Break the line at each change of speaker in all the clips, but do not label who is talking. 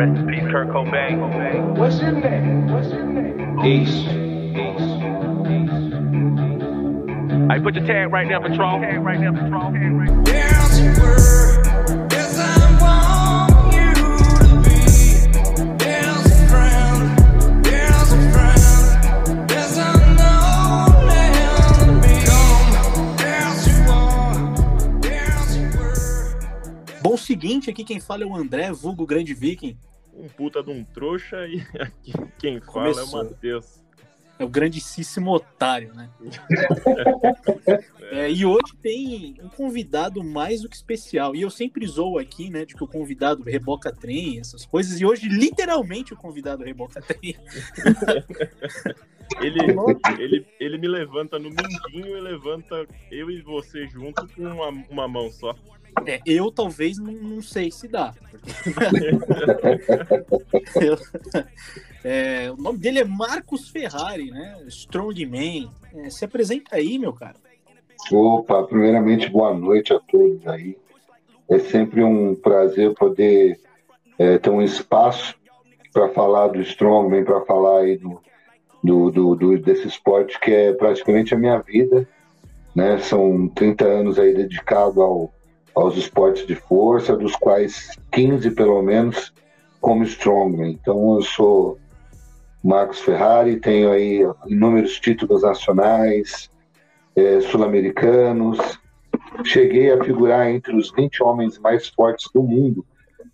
Rest in peace, Kurt Cobain.
What's your name? What's your name?
Peace.
I put your tag right there, Patron. Tag right. Tag right there.
There's a yes, I want world.
Bom, seguinte, aqui quem fala é o André, vulgo Grande Viking.
Um puta de um trouxa e aqui quem fala é
Começou.
o Matheus.
É o grandíssimo otário, né? É, e hoje tem um convidado mais do que especial. E eu sempre zoo aqui, né, de que o convidado reboca trem, essas coisas. E hoje, literalmente, o convidado reboca trem.
Ele, ele, ele me levanta no mindinho e levanta eu e você junto com uma, uma mão só.
É, eu talvez não, não sei se dá. Eu- é, o nome dele é Marcos Ferrari, né? Strongman. É, se apresenta aí, meu cara.
Opa, primeiramente, boa noite a todos aí. É sempre um prazer poder é, ter um espaço para falar do Strongman, para falar aí do, do, do, do- desse esporte que é praticamente a minha vida. Né? São 30 anos aí dedicado ao, aos esportes de força, dos quais 15 pelo menos como Strongman. Então eu sou Marcos Ferrari, tenho aí inúmeros títulos nacionais, eh, sul-americanos. Cheguei a figurar entre os 20 homens mais fortes do mundo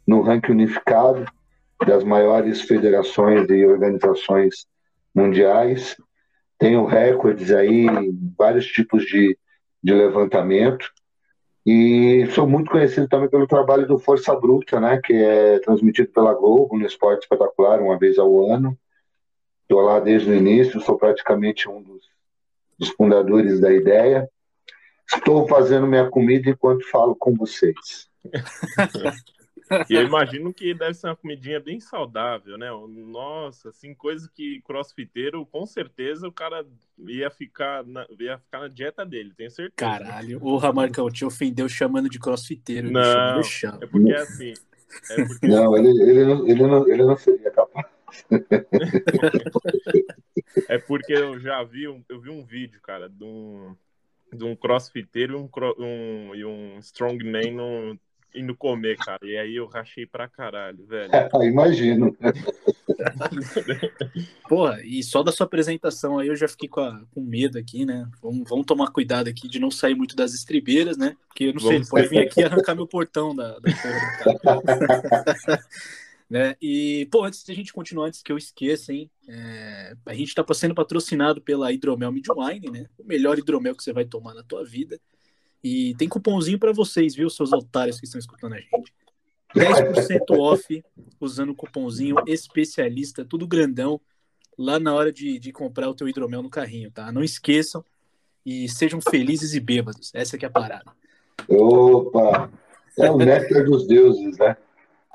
no ranking unificado das maiores federações e organizações mundiais. Tenho recordes aí, em vários tipos de, de levantamento. E sou muito conhecido também pelo trabalho do Força Bruta, né, que é transmitido pela Globo no Esporte Espetacular, uma vez ao ano. Estou lá desde o início, sou praticamente um dos, dos fundadores da ideia. Estou fazendo minha comida enquanto falo com vocês.
E eu imagino que deve ser uma comidinha bem saudável, né? Nossa, assim, coisa que crossfiteiro, com certeza o cara ia ficar na, ia ficar na dieta dele, tenho certeza.
Caralho, porra, Marcão, te ofendeu chamando de crossfiteiro.
Não. É porque é assim. É porque
Não, ele, ele, não, ele, não, ele não seria capaz.
É porque eu já vi um, eu vi um vídeo, cara, de um, de um crossfiteiro e um, um, e um strongman no, indo comer, cara. E aí eu rachei pra caralho, velho.
Imagino.
Porra, e só da sua apresentação aí eu já fiquei com, a- com medo aqui, né? Vamos, vamos tomar cuidado aqui de não sair muito das estribeiras, né? Porque eu não sei, ele
Vamos.
pode vir aqui e arrancar meu portão da, da porra do cara. né? E, pô, antes de a gente continuar, antes que eu esqueça, hein? é, a gente tá sendo patrocinado pela Hidromel Midwine, né? O melhor hidromel que você vai tomar na tua vida. E tem cupomzinho pra vocês, viu, seus otários que estão escutando a gente. 10% off usando o cupomzinho especialista, tudo grandão, lá na hora de, de comprar o teu hidromel no carrinho, tá? Não esqueçam e sejam felizes e bêbados. Essa que é a parada.
Opa! É o néctar dos deuses, né?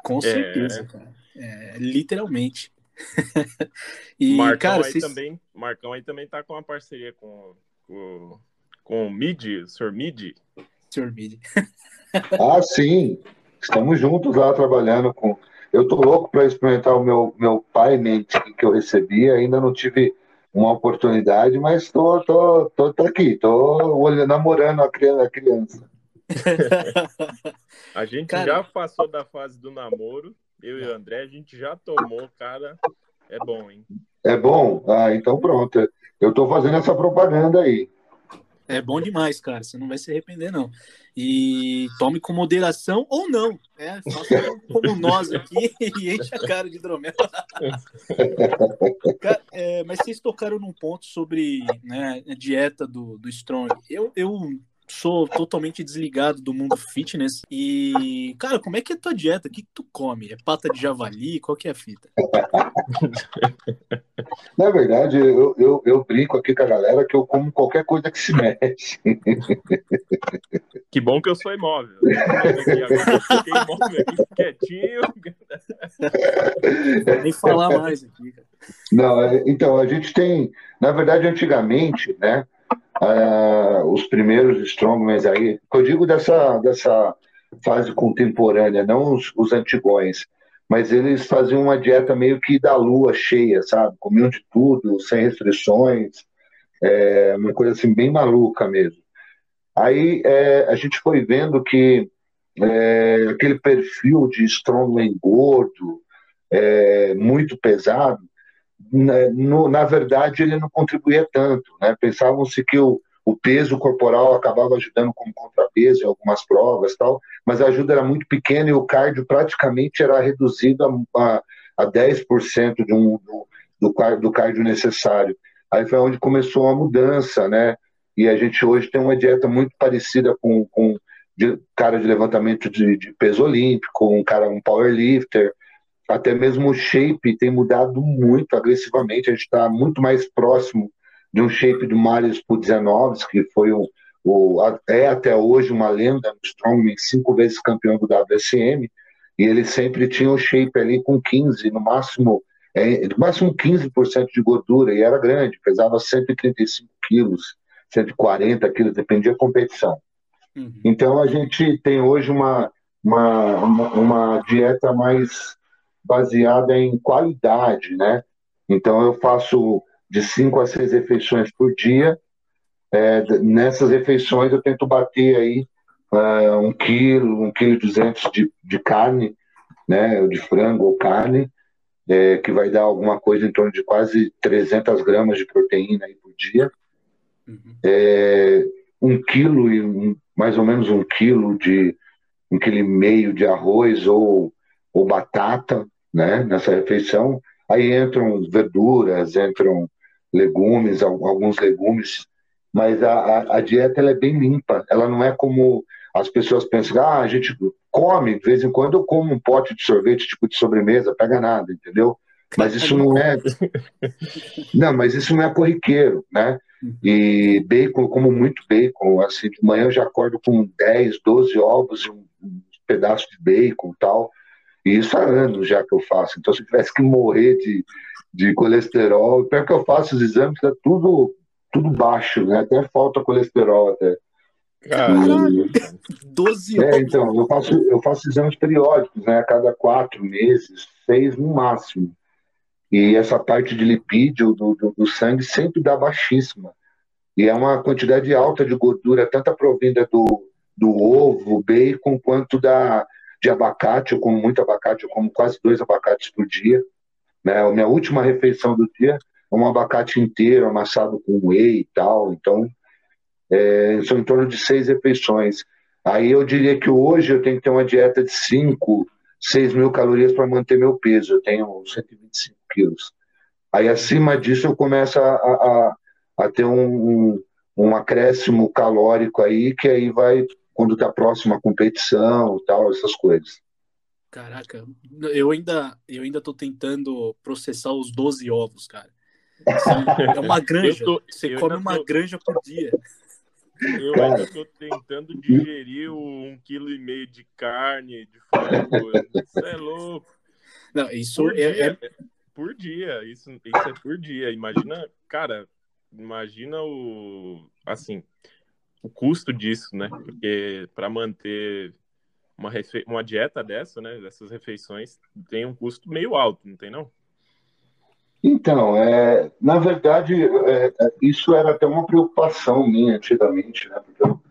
Com
É.
certeza, cara. É, literalmente. e,
Marcão
cara,
aí
vocês...
também, Marcão aí também tá com uma parceria com com, com o Mid, o Sr. Mid.
Sr. Mid.
Ah, sim. Estamos juntos lá trabalhando com. Eu tô louco para experimentar o meu, meu payment que eu recebi. Ainda não tive uma oportunidade, mas tô, tô, tô, tô aqui. Tô olhando, namorando a criança. A criança.
A gente
Cara-
já passou da fase do namoro, eu e o André, a gente já tomou, cara. É bom, hein?
É bom? Ah, então pronto. Eu tô fazendo essa propaganda aí.
É bom demais, cara. Você não vai se arrepender, não. E tome com moderação ou não. É, faça como nós aqui e enche a cara de hidromel. É, mas vocês tocaram num ponto sobre né, a dieta do, do Strong. Eu, eu sou totalmente desligado do mundo fitness. E, cara, como é que é a tua dieta? O que, que tu come? É pata de javali? Qual que é a fita?
Na verdade, eu, eu, eu brinco aqui com a galera que eu como qualquer coisa que se mexe.
Que bom que eu sou imóvel. Eu fiquei imóvel aqui quietinho.
Vou nem falar mais aqui, cara.
Não, é, então, a gente tem, na verdade, antigamente, né, ah, os primeiros strongmans aí, eu digo dessa, dessa fase contemporânea, não os, os antigões, mas eles faziam uma dieta meio que da lua cheia, sabe? Comiam de tudo, sem restrições, é, uma coisa assim bem maluca mesmo. Aí é, a gente foi vendo que é, aquele perfil de strongman gordo, é, muito pesado, né, no- na verdade ele não contribuía tanto. Né? Pensavam-se que o, o peso corporal acabava ajudando como contrapeso em algumas provas, tal, mas a ajuda era muito pequena e o cardio praticamente era reduzido a, a, a 10% de um, do, do, do cardio necessário. Aí foi onde começou a mudança, né? E a gente hoje tem uma dieta muito parecida com, com de, cara de levantamento de, de peso olímpico, um cara, um powerlifter, até mesmo o shape tem mudado muito agressivamente. A gente está muito mais próximo de um shape do Marius Pudzianovs, que foi o, o, é até hoje uma lenda no Strongman, cinco vezes campeão do WSM, e ele sempre tinha o shape ali com 15, no máximo, é, no máximo 15% de gordura, e era grande, pesava 135 quilos, 140 quilos, dependia da competição.
Uhum.
Então a gente tem hoje uma, uma, uma, uma dieta mais baseada em qualidade, né? Então eu faço de cinco a seis refeições por dia. É, nessas refeições eu tento bater aí ah, um quilo, um quilo e duzentos de, de carne, né? De frango ou carne, é, que vai dar alguma coisa em torno de quase 300 gramas de proteína aí por dia
Uhum.
é, um quilo e um- mais ou menos um quilo de um quilo e meio de arroz ou, ou batata, né, nessa refeição. Aí entram verduras, entram legumes, al- alguns legumes, mas a, a, a dieta é bem limpa. Ela não é como as pessoas pensam, ah, a gente come, de vez em quando eu como um pote de sorvete, tipo de sobremesa, pega nada, entendeu? Mas isso não é. Não, mas isso não é corriqueiro, né? E bacon, eu como muito bacon, assim, de manhã eu já acordo com 10, 12 ovos e um, um pedaço de bacon e tal. E isso há anos já que eu faço. Então, se eu tivesse que morrer de, de colesterol, pior que eu faço os exames, tá tudo, tudo baixo, né? Até falta colesterol até.
Caralho.
12
É,
ovos.
então, eu faço, eu faço exames periódicos, né? A cada quatro meses, seis no máximo. E essa parte de lipídio do, do, do sangue sempre dá baixíssima. E é uma quantidade alta de gordura, tanto provinda do, do ovo, bacon, quanto da, de abacate. Eu como muito abacate, eu como quase dois abacates por dia. Né? A minha última refeição do dia é um abacate inteiro, amassado com whey e tal. Então, é, são em torno de seis refeições. Aí eu diria que hoje eu tenho que ter uma dieta de 5, 6 mil calorias para manter meu peso. Eu tenho 125 quilos. Aí acima disso eu começo a, a, a ter um, um, um acréscimo calórico aí, que aí vai, quando está próximo à competição e tal, essas coisas.
Caraca, eu ainda, eu ainda tô tentando processar os 12 ovos, cara. É uma granja.
Tô-
Você come uma
tô-
granja por dia.
Eu
Cara.
ainda tô tentando digerir um quilo e meio de carne, de frango. Isso é louco.
Não, isso
Por
é,
dia,
é-
por dia. Isso, isso é por dia. Imagina, cara, imagina o assim, o custo disso, né? Porque para manter uma, refe... uma dieta dessa, né? Dessas refeições, tem um custo meio alto, não tem não?
Então, é, na verdade, é, é, isso era até uma preocupação minha antigamente, né? Porque eu,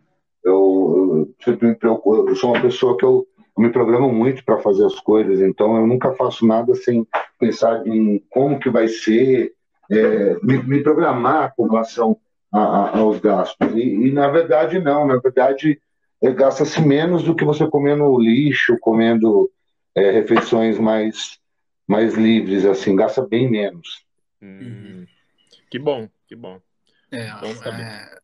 eu, sempre me preocupo, eu sou uma pessoa que eu, eu me programo muito para fazer as coisas, então eu nunca faço nada sem pensar em como que vai ser, é, me, me programar com relação a- a- aos gastos. E, e, na verdade, não, na verdade, é, gasta-se menos do que você comendo lixo, comendo é, refeições mais mais livres, assim, gasta bem menos.
Hum, Que bom, que bom.
é,
Bom saber.
é,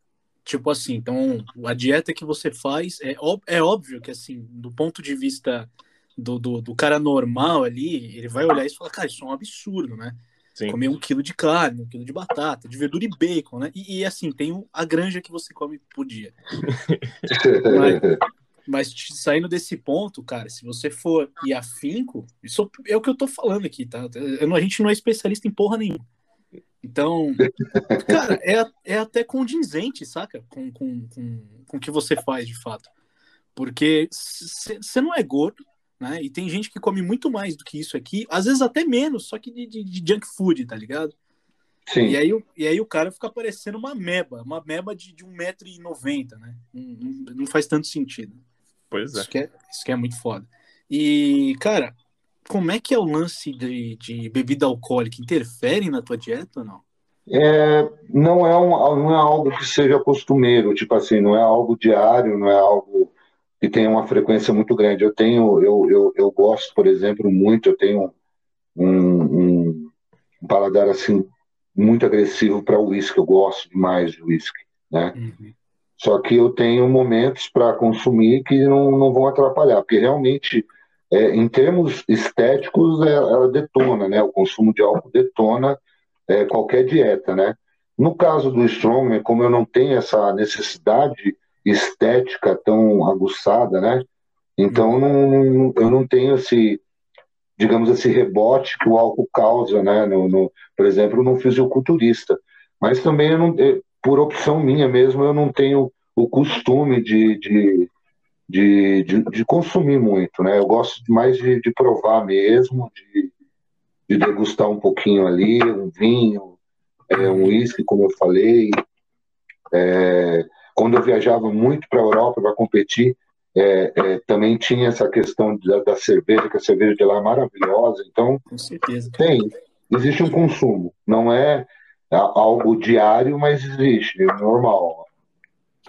tipo assim, então a dieta que você faz é, é óbvio que assim, do ponto de vista do, do, do cara normal ali, ele vai olhar isso e falar, cara, isso é um absurdo, né?
Sim.
Comer um quilo de carne, um quilo de batata, de verdura e bacon, né? E, e, assim, tem a granja que você come por dia. Mas te- saindo desse ponto, cara, se você for ir afinco, isso é o que eu tô falando aqui, tá? Eu a gente não é especialista em porra nenhuma. Então, cara, é, é até condizente, saca? Com, com, com, com o que você faz de fato. Porque você não é gordo, né? E tem gente que come muito mais do que isso aqui, às vezes até menos, só que de, de- de junk food, tá ligado?
Sim.
E aí, o- e aí o cara fica parecendo uma meba, uma meba de, de 1,90m, né? Não, não- não faz tanto sentido.
Pois é.
Isso que é, isso que é muito foda. E, cara, como é que é o lance de, de bebida alcoólica? Interfere na tua dieta ou não?
É, não, é um, não é algo que seja costumeiro, tipo assim, não é algo diário, não é algo que tenha uma frequência muito grande. Eu tenho, eu, eu, eu gosto, por exemplo, muito, eu tenho um, um, um paladar assim muito agressivo para uísque, eu gosto demais de uísque, né? Só que eu tenho momentos para consumir que não, não vão atrapalhar, porque realmente, é, em termos estéticos, é- ela detona, né? O consumo de álcool detona é, qualquer dieta, né? No caso do Strongman, como eu não tenho essa necessidade estética tão aguçada, né? Então eu não, eu não tenho esse, digamos, esse rebote que o álcool causa, né? No, no- por exemplo, no fisiculturista. Mas também, eu não, eh, por opção minha mesmo, eu não tenho o costume de, de, de, de, de consumir muito, né? Eu gosto mais de, de provar mesmo, de, de degustar um pouquinho ali, um vinho, é, um uísque, como eu falei. É, quando eu viajava muito para a Europa para competir, é, é, também tinha essa questão da, da cerveja, que a cerveja de lá é maravilhosa. Então,
Com certeza.
tem, existe um consumo. Não é a- algo diário, mas existe, é normal,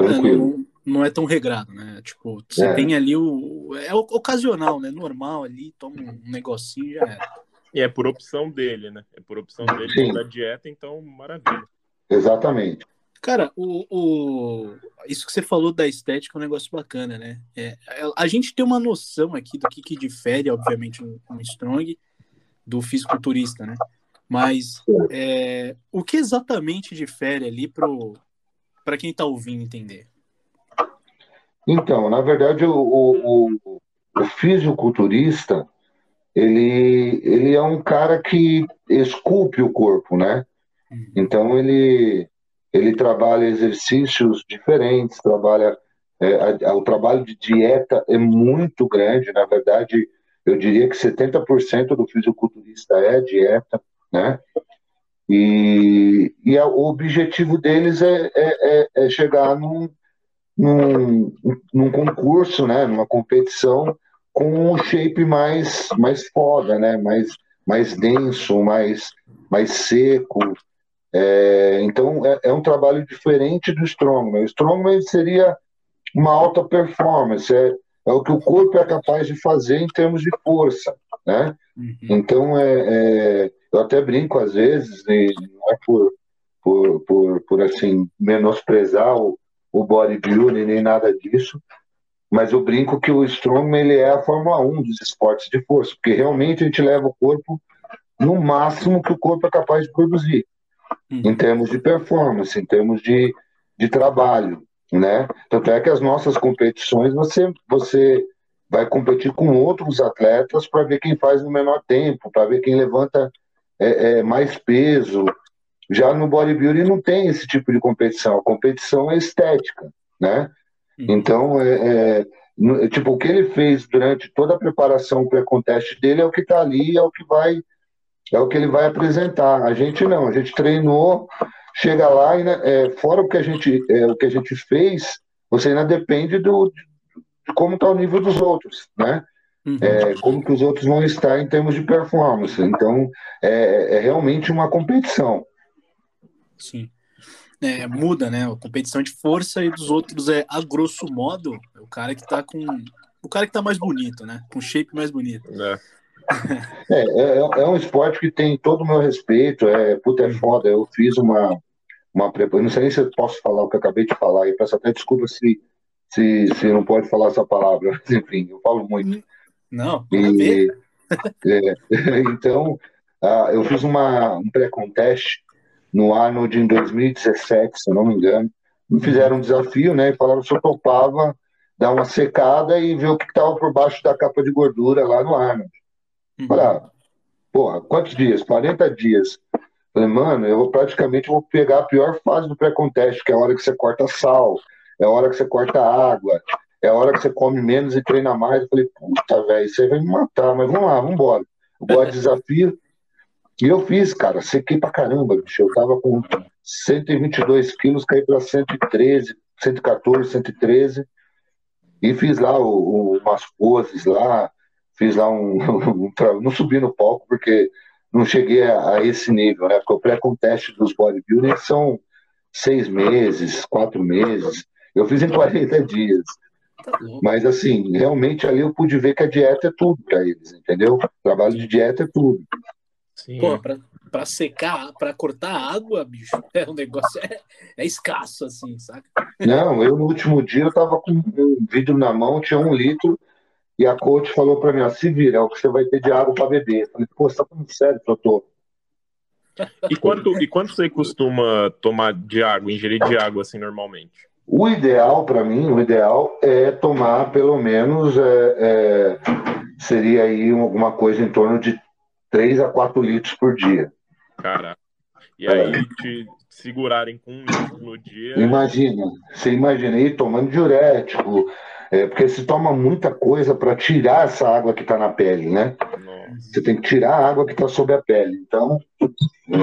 É,
tranquilo.
não, não é tão regrado, né? Tipo, você
É.
tem ali o. É ocasional, né? Normal ali, toma um negocinho e já era.
E é por opção dele, né? É por opção dele da dieta, então maravilha.
Exatamente.
Cara, o, o- isso que você falou da estética é um negócio bacana, né? É, a gente tem uma noção aqui do que, que difere, obviamente, um, um strong do fisiculturista, né? Mas é, o que exatamente difere ali para quem tá ouvindo entender?
Então, na verdade, o, o, o, o fisiculturista, ele, ele é um cara que esculpe o corpo, né? Então, ele, ele trabalha exercícios diferentes, trabalha... é, a- a- o trabalho de dieta é muito grande, na verdade, eu diria que 70% do fisiculturista é dieta, né? E, e a- o objetivo deles é, é, é- é chegar num, num, num concurso, né, numa competição com um shape mais, mais foda, né, mais, mais denso, mais, mais seco. É, então é, é um trabalho diferente do Strongman. O Strongman seria uma alta performance, é, é o que o corpo é capaz de fazer em termos de força, né? Então, é, é, eu até brinco às vezes, e não é por, por, por, por assim, menosprezar o, o bodybuilding nem nada disso, mas eu brinco que o Strongman ele é a Fórmula 1 dos esportes de força, porque realmente a gente leva o corpo no máximo que o corpo é capaz de produzir, em termos de performance, em termos de, de trabalho, né? Tanto é que as nossas competições você, você vai competir com outros atletas para ver quem faz no menor tempo, para ver quem levanta é, é, mais peso. Já no bodybuilding não tem esse tipo de competição. A competição é estética, né? Então, é, é, no- tipo, o que ele fez durante toda a preparação pré-conteste dele é o que está ali, é o que vai, é o que ele vai apresentar. A gente não, a gente treinou, chega lá e né, é, fora o que a gente, é, o que a gente fez, você ainda depende do, de como está o nível dos outros, né? É, como que os outros vão estar em termos de performance. Então, é, é realmente uma competição.
Sim. É, muda, né? A competição de força e dos outros é, a grosso modo, é o cara que tá com. O cara que tá mais bonito, né? Com shape mais bonito.
É.
É, é, é um esporte que tem todo o meu respeito. É, puta, é foda. Eu fiz uma, uma preparação. Não sei nem se eu posso falar o que eu acabei de falar. E peço até desculpa se, se, se não pode falar essa palavra. Mas, enfim, eu falo muito.
Não.
E, é, então, eu fiz uma, um pré-conteste no Arnold em 2017, se eu não me engano. Me fizeram um desafio, né? E falaram se eu topava dar uma secada e ver o que estava por baixo da capa de gordura lá no Arnold. Ah, porra, quantos dias? 40 dias. Falei, mano, eu praticamente vou pegar a pior fase do pré-conteste, que é a hora que você corta sal, é a hora que você corta água, é a hora que você come menos e treina mais. Eu falei, puta, velho, isso aí vai me matar, mas vamos lá, vamos embora. Eu gosto de desafio. E eu fiz, cara, sequei pra caramba, bicho. Eu tava com 122 quilos, caí pra 113, 114, 113. E fiz lá o, o- umas poses lá, fiz lá um, um tra- Não subi no palco porque não cheguei a, a esse nível, né? Porque o pré-conteste dos bodybuilding são seis meses, quatro meses. Eu fiz em 40 dias.
Tá.
Mas assim, realmente ali eu pude ver que a dieta é tudo para eles, entendeu? Trabalho de dieta é tudo.
Sim.
Pô, pra, pra secar, pra cortar água, bicho, é um negócio é, é escasso, assim, saca?
Não, eu no último dia eu tava com um vidro na mão, tinha um litro, e a coach falou para mim, ó, se vira, é o que você vai ter de água para beber. Eu falei, pô, você tá falando sério, doutor?
E quanto, e quanto você costuma tomar de água, ingerir de água assim normalmente?
O ideal para mim, o ideal é tomar pelo menos é, é, seria aí alguma coisa em torno de 3 a 4 litros por dia.
Cara. E
É.
aí te segurarem com um litro no dia.
Imagina, você imagina aí tomando diurético, é, porque se toma muita coisa para tirar essa água que está na pele, né? Você tem que tirar a água que está sob a pele. Então,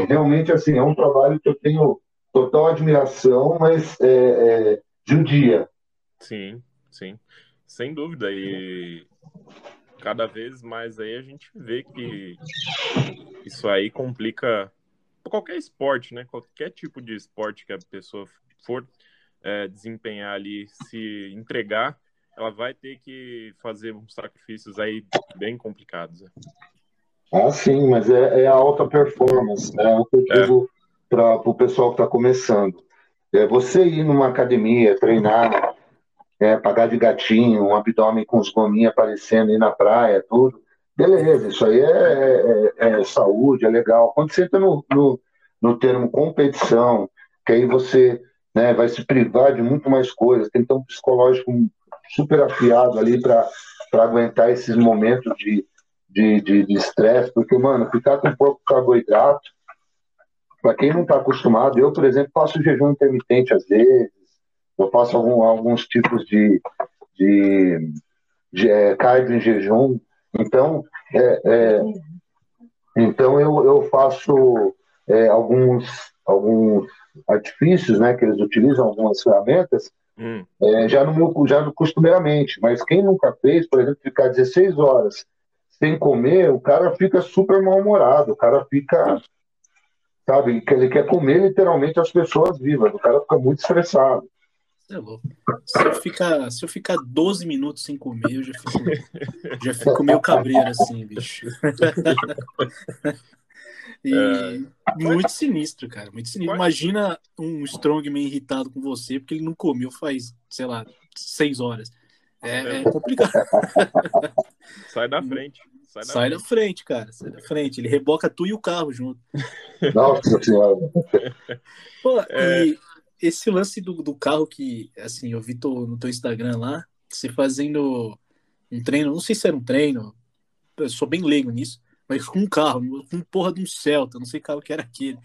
realmente assim é um trabalho que eu tenho total admiração, mas é, é, de um dia.
Sim, sim. Sem dúvida. E cada vez mais aí a gente vê que isso aí complica qualquer esporte, né? Qualquer tipo de esporte que a pessoa for é, desempenhar ali, se entregar, ela vai ter que fazer uns sacrifícios aí bem complicados. né?
Ah, sim, mas é, é a alta performance, né? É o que eu
É.
digo para o pessoal que está começando. É você ir numa academia, treinar, é, pagar de gatinho, um abdômen com os gominhos aparecendo aí na praia, tudo. Beleza, isso aí é, é- é saúde, é legal. Quando você entra no, no, no termo competição, que aí você né, vai se privar de muito mais coisas, tem que ter um psicológico super afiado ali para aguentar esses momentos de de de- de estresse, porque, mano, ficar com pouco carboidrato, para quem não está acostumado, eu, por exemplo, faço jejum intermitente às vezes, eu faço algum- alguns tipos de, de, de é, cardio em jejum, então, é, é, então eu, eu faço é, alguns, alguns artifícios, né, que eles utilizam, algumas ferramentas,
Hum,
é, já no meu, já no costumeiramente, mas quem nunca fez, por exemplo, ficar 16 horas sem comer, o cara fica super mal-humorado, o cara fica, sabe, que ele quer comer literalmente as pessoas vivas, o cara fica muito estressado.
É louco. Se eu ficar, se eu ficar 12 minutos sem comer, eu já fico, já fico meio cabreiro assim, bicho. E muito sinistro, cara. Muito sinistro. Imagina um strongman irritado com você porque ele não comeu faz, sei lá, seis horas. É, é complicado.
sai da frente. Sai da
Sai da
frente.
frente, cara. Sai da frente. Ele reboca tu e o carro junto.
Nossa senhora.
Pô,
É.
e esse lance do, do carro que, assim, eu vi teu- no teu Instagram lá, você fazendo um treino, não sei se era um treino, eu sou bem leigo nisso, mas com um carro, com porra de um Celta, não sei que carro que era aquele.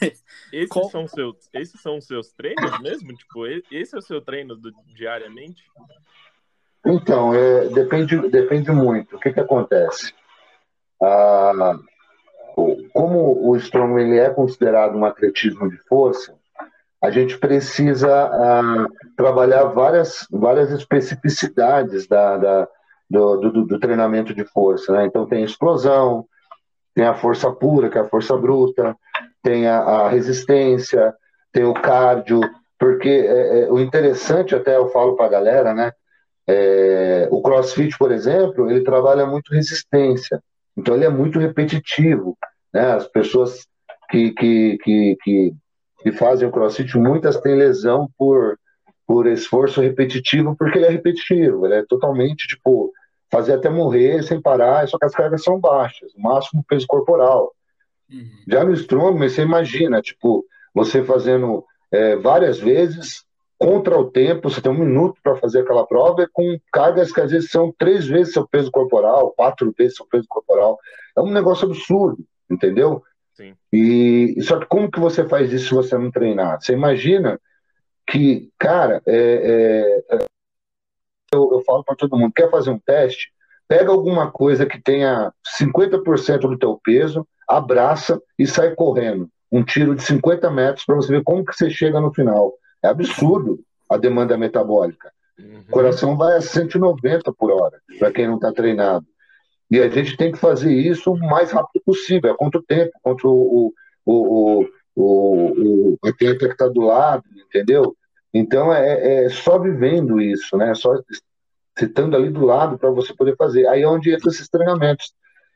Esses,
Qual-
são seus, esses são os seus treinos mesmo? Tipo, esse é o seu treino do- diariamente?
Então, é, depende, depende muito. O que, que acontece? Ah, como o strong ele é considerado um atletismo de força, a gente precisa ah, trabalhar várias, várias especificidades da, da- do, do- do treinamento de força. né? Então, tem explosão, tem a força pura, que é a força bruta, tem a, a resistência, tem o cardio, porque é, é, o interessante, até eu falo para a galera, né? É, o CrossFit, por exemplo, ele trabalha muito resistência, então ele é muito repetitivo. Né? As pessoas que, que, que, que, que fazem o CrossFit, muitas têm lesão por, por esforço repetitivo, porque ele é repetitivo, ele é totalmente tipo fazer até morrer sem parar, só que as cargas são baixas, o máximo peso corporal.
Uhum.
Já no strongman, você imagina, tipo, você fazendo é, várias vezes contra o tempo, você tem um minuto para fazer aquela prova, e com cargas que às vezes são três vezes seu peso corporal, quatro vezes seu peso corporal. É um negócio absurdo, entendeu?
Sim.
E só que como que você faz isso se você não treinar? Você imagina que, cara, é, é, eu, eu falo para todo mundo, quer fazer um teste? Pega alguma coisa que tenha 50% do teu peso, abraça e sai correndo. Um tiro de 50 metros para você ver como que você chega no final. É absurdo a demanda metabólica.
Uhum.
O coração vai a 190 por hora, para quem não está treinado. E a gente tem que fazer isso o mais rápido possível. É contra o tempo, contra o, o, o, o, o atleta que está do lado, entendeu? Então é, é só vivendo isso, né? Só estando ali do lado para você poder fazer. Aí é onde entra esses treinamentos.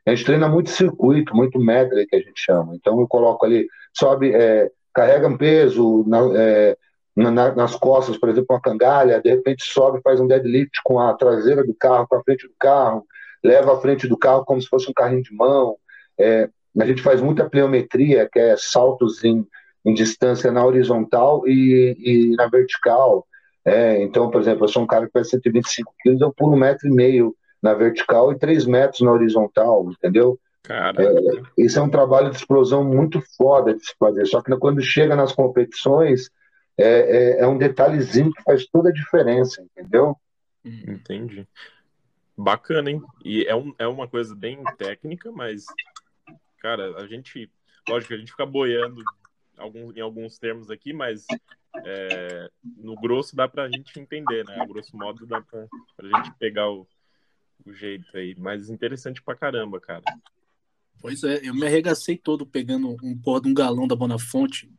A gente treina muito circuito, muito medley que a gente chama. Então eu coloco ali, sobe, é, carrega um peso na, é, na- nas costas, por exemplo, uma cangalha, de repente sobe, faz um deadlift com a traseira do carro, com a frente do carro, leva a frente do carro como se fosse um carrinho de mão. É, a gente faz muita pleometria, que é saltos em, em distância na horizontal e, e na vertical. É, então, por exemplo, eu sou um cara que pesa 125 quilos, eu pulo um metro e meio na vertical e três metros na horizontal, entendeu?
Cara,
Isso é um trabalho de explosão muito foda de se fazer. Só que quando chega nas competições, é, é- é um detalhezinho que faz toda a diferença, entendeu?
entendi. Bacana, hein? E é, um, é uma coisa bem técnica, mas, cara, a gente. Lógico, a gente fica boiando em alguns termos aqui, mas é, no grosso dá pra gente entender, né? A grosso modo dá pra, pra gente pegar o, o jeito aí. Mas interessante pra caramba, cara.
Pois é, eu me arregacei todo pegando um porra de um galão da Bonafonte.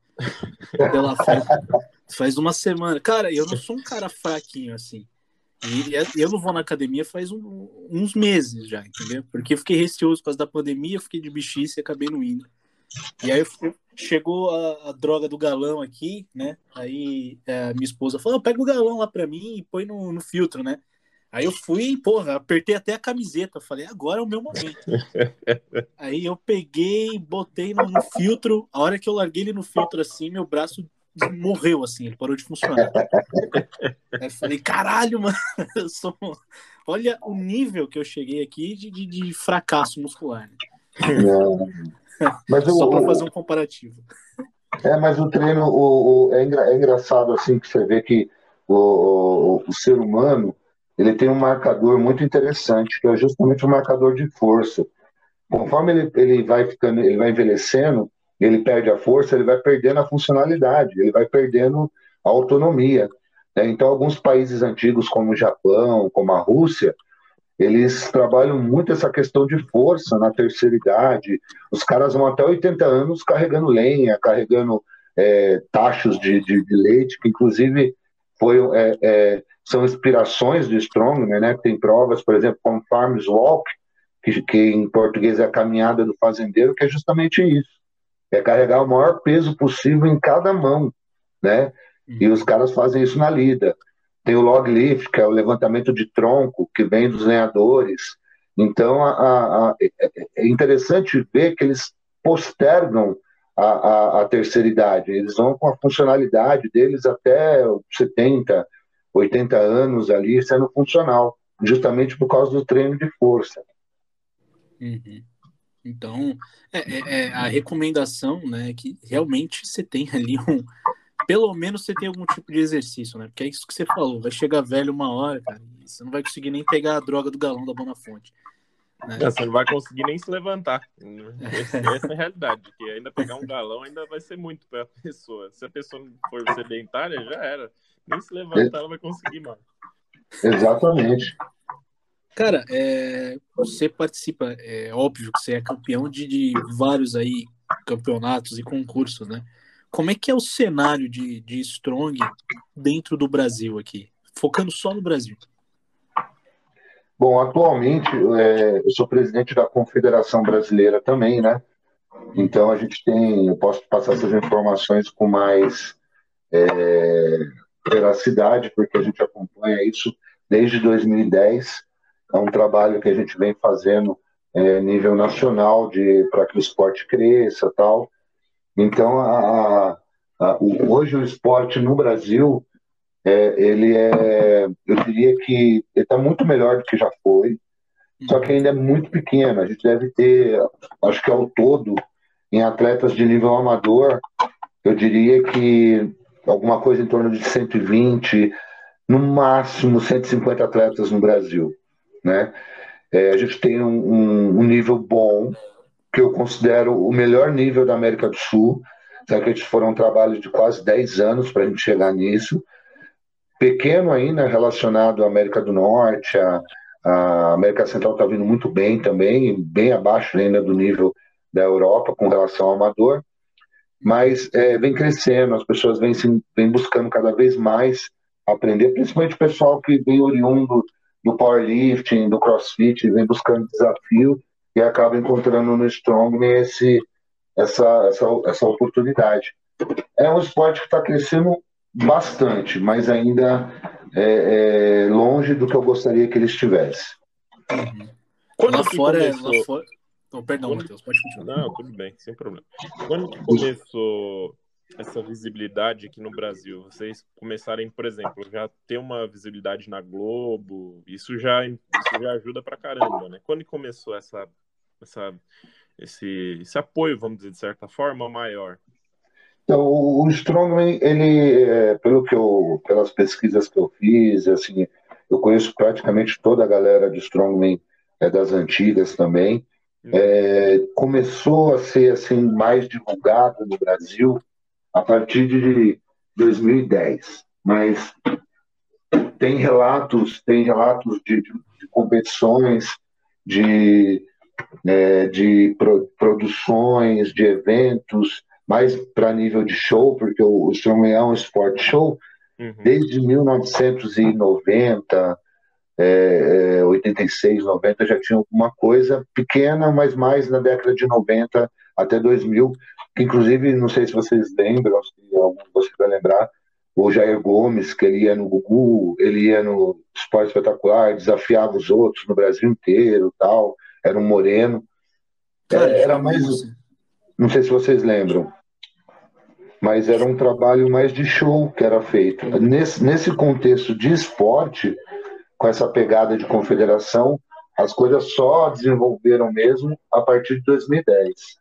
Pela faz, faz uma semana. Cara, eu não sou um cara fraquinho assim. E é- eu não vou na academia faz um- uns meses já, entendeu? Porque eu fiquei receoso por causa da pandemia, eu fiquei de bichice e acabei não indo. E aí fui- chegou a, a droga do galão aqui, né? Aí é, minha esposa falou: pega o galão lá pra mim e põe no, no filtro, né? Aí eu fui, porra, apertei até a camiseta. Falei, agora é o meu momento. Aí eu peguei, botei no, no filtro. A hora que eu larguei ele no filtro assim, meu braço morreu assim, ele parou de funcionar. Aí eu falei, caralho, mano, eu sou... olha o nível que eu cheguei aqui de, de, de fracasso muscular. né?
Mas o,
Só para fazer um comparativo.
É, mas o treino o, o- é, engra- é engraçado assim que você vê que o, o, o ser humano ele tem um marcador muito interessante, que é justamente o marcador de força. Conforme ele, ele vai ficando, ele vai envelhecendo, ele perde a força, ele vai perdendo a funcionalidade, ele vai perdendo a autonomia. né? Então, alguns países antigos, como o Japão, como a Rússia, eles trabalham muito essa questão de força na terceira idade. Os caras vão até 80 anos carregando lenha, carregando é, tachos de, de, de leite, que inclusive foi, é, é, são inspirações do Strongman, né? Tem provas, por exemplo, como Farmers Walk, que, que em português é a caminhada do fazendeiro, que é justamente isso. É carregar o maior peso possível em cada mão, né? E os caras fazem isso na lida. Tem o log lift, que é o levantamento de tronco, que vem dos lenhadores. Então, a- a- a- é- é interessante ver que eles postergam a terceira idade. Eles vão com a funcionalidade deles até 70, 80 anos ali sendo funcional, justamente por causa do treino de força.
Uhum. Então, é, é- é a recomendação, né, é que realmente você tem ali um. Pelo menos você tem algum tipo de exercício, né? Porque é isso que você falou. Vai chegar velho uma hora, cara, e você não vai conseguir nem pegar a droga do galão da Bonafonte. Né?
Não, Você não vai conseguir nem se levantar. Esse- Essa é a realidade. Que ainda pegar um galão ainda vai ser muito para a pessoa. Se a pessoa não for sedentária, já era. Nem se levantar ela vai conseguir mais.
Exatamente.
Cara, é, você participa, é óbvio que você é campeão de, de vários aí campeonatos e concursos, né? Como é que é o cenário de, de Strong dentro do Brasil aqui? Focando só no Brasil.
Bom, atualmente é, eu sou presidente da Confederação Brasileira também, né? Então a gente tem, eu posso passar essas informações com mais é, veracidade, porque a gente acompanha isso desde 2010. É um trabalho que a gente vem fazendo é, nível nacional de para que o esporte cresça, tal. Então a, a, o, hoje o esporte no Brasil é, ele é, eu diria que está muito melhor do que já foi, só que ainda é muito pequeno. A gente deve ter, acho que ao todo, em atletas de nível amador, eu diria que alguma coisa em torno de 120, no máximo 150 atletas no Brasil, né? É, a gente tem um, um- nível bom, que eu considero o melhor nível da América do Sul. Sabe que a gente foram um trabalho de quase 10 anos para a gente chegar nisso. Pequeno ainda relacionado à América do Norte, a, a América Central está vindo muito bem também, bem abaixo ainda do nível da Europa com relação ao amador, mas é, vem crescendo, as pessoas vêm, vêm buscando cada vez mais aprender, principalmente o pessoal que vem oriundo do powerlifting, do crossfit, vem buscando desafio e acaba encontrando no strongman esse, essa, essa, essa oportunidade. É um esporte que está crescendo bastante, mas ainda é, é longe do que eu gostaria que ele estivesse.
Quando
Lá fora,
começou?
lá fora. Oh, perdão,
Quando-
Matheus, pode continuar.
Não, tudo bem, sem problema. Quando que começou essa visibilidade aqui no Brasil? Vocês começarem, por exemplo, já ter uma visibilidade na Globo, isso já, isso já ajuda pra caramba, né? Quando começou essa, essa, esse, esse apoio, vamos dizer, de certa forma, maior?
Então, o Strongman, ele, é, pelo que eu, pelas pesquisas que eu fiz, assim, eu conheço praticamente toda a galera de Strongman é, das antigas também. É, começou a ser assim mais divulgado no Brasil a partir de 2010, mas tem relatos, tem relatos de, de- de competições, de, é, de pro- produções, de eventos, mais para nível de show, porque o, o Strongman é um esporte show,
Uhum.
desde 1990, é, é, 86, 90 já tinha alguma coisa pequena, mas mais na década de 90 até 2000, que inclusive, não sei se vocês lembram, se algum de vocês vai lembrar, o Jair Gomes, que ele ia no Gugu, ele ia no Esporte Espetacular, desafiava os outros no Brasil inteiro tal, era um moreno.
Cara,
era
eu-
mais- Não sei se vocês lembram, mas era um trabalho mais de show que era feito. Nesse, nesse contexto de esporte, com essa pegada de confederação, as coisas só desenvolveram mesmo a partir de 2010.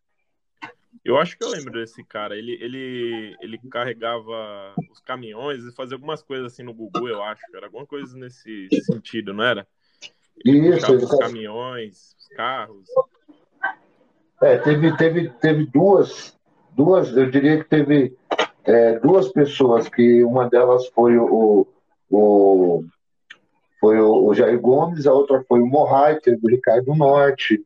Eu acho que eu lembro desse cara. Ele, ele, ele carregava os caminhões e fazia algumas coisas assim no Gugu, eu acho. Era alguma coisa nesse sentido, não era?
Isso,
Puxava
ele
os caminhões, os carros.
É, teve, teve, teve duas, duas, eu diria que teve é, duas pessoas, que uma delas foi o, o, foi o, o Jair Gomes, a outra foi o Morrai, teve o Ricardo Norte,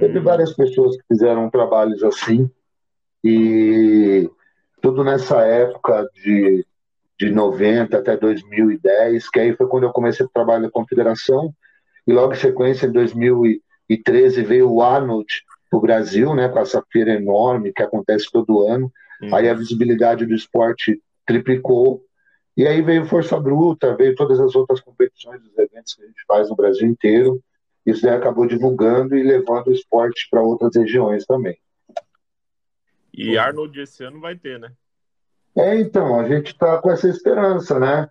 teve
Hum,
várias pessoas que fizeram trabalhos assim, e tudo nessa época de, de 90 até 2010, que aí foi quando eu comecei o trabalho da Confederação, e logo em sequência, em 2013, veio o Arnold para o Brasil, né, com essa feira enorme que acontece todo ano.
hum.
Aí a visibilidade do esporte triplicou. E aí veio Força Bruta, veio todas as outras competições, os eventos que a gente faz no Brasil inteiro. Isso daí acabou divulgando e levando o esporte para outras regiões também.
E Arnold esse ano vai ter, né?
É, então, a gente está com essa esperança, né?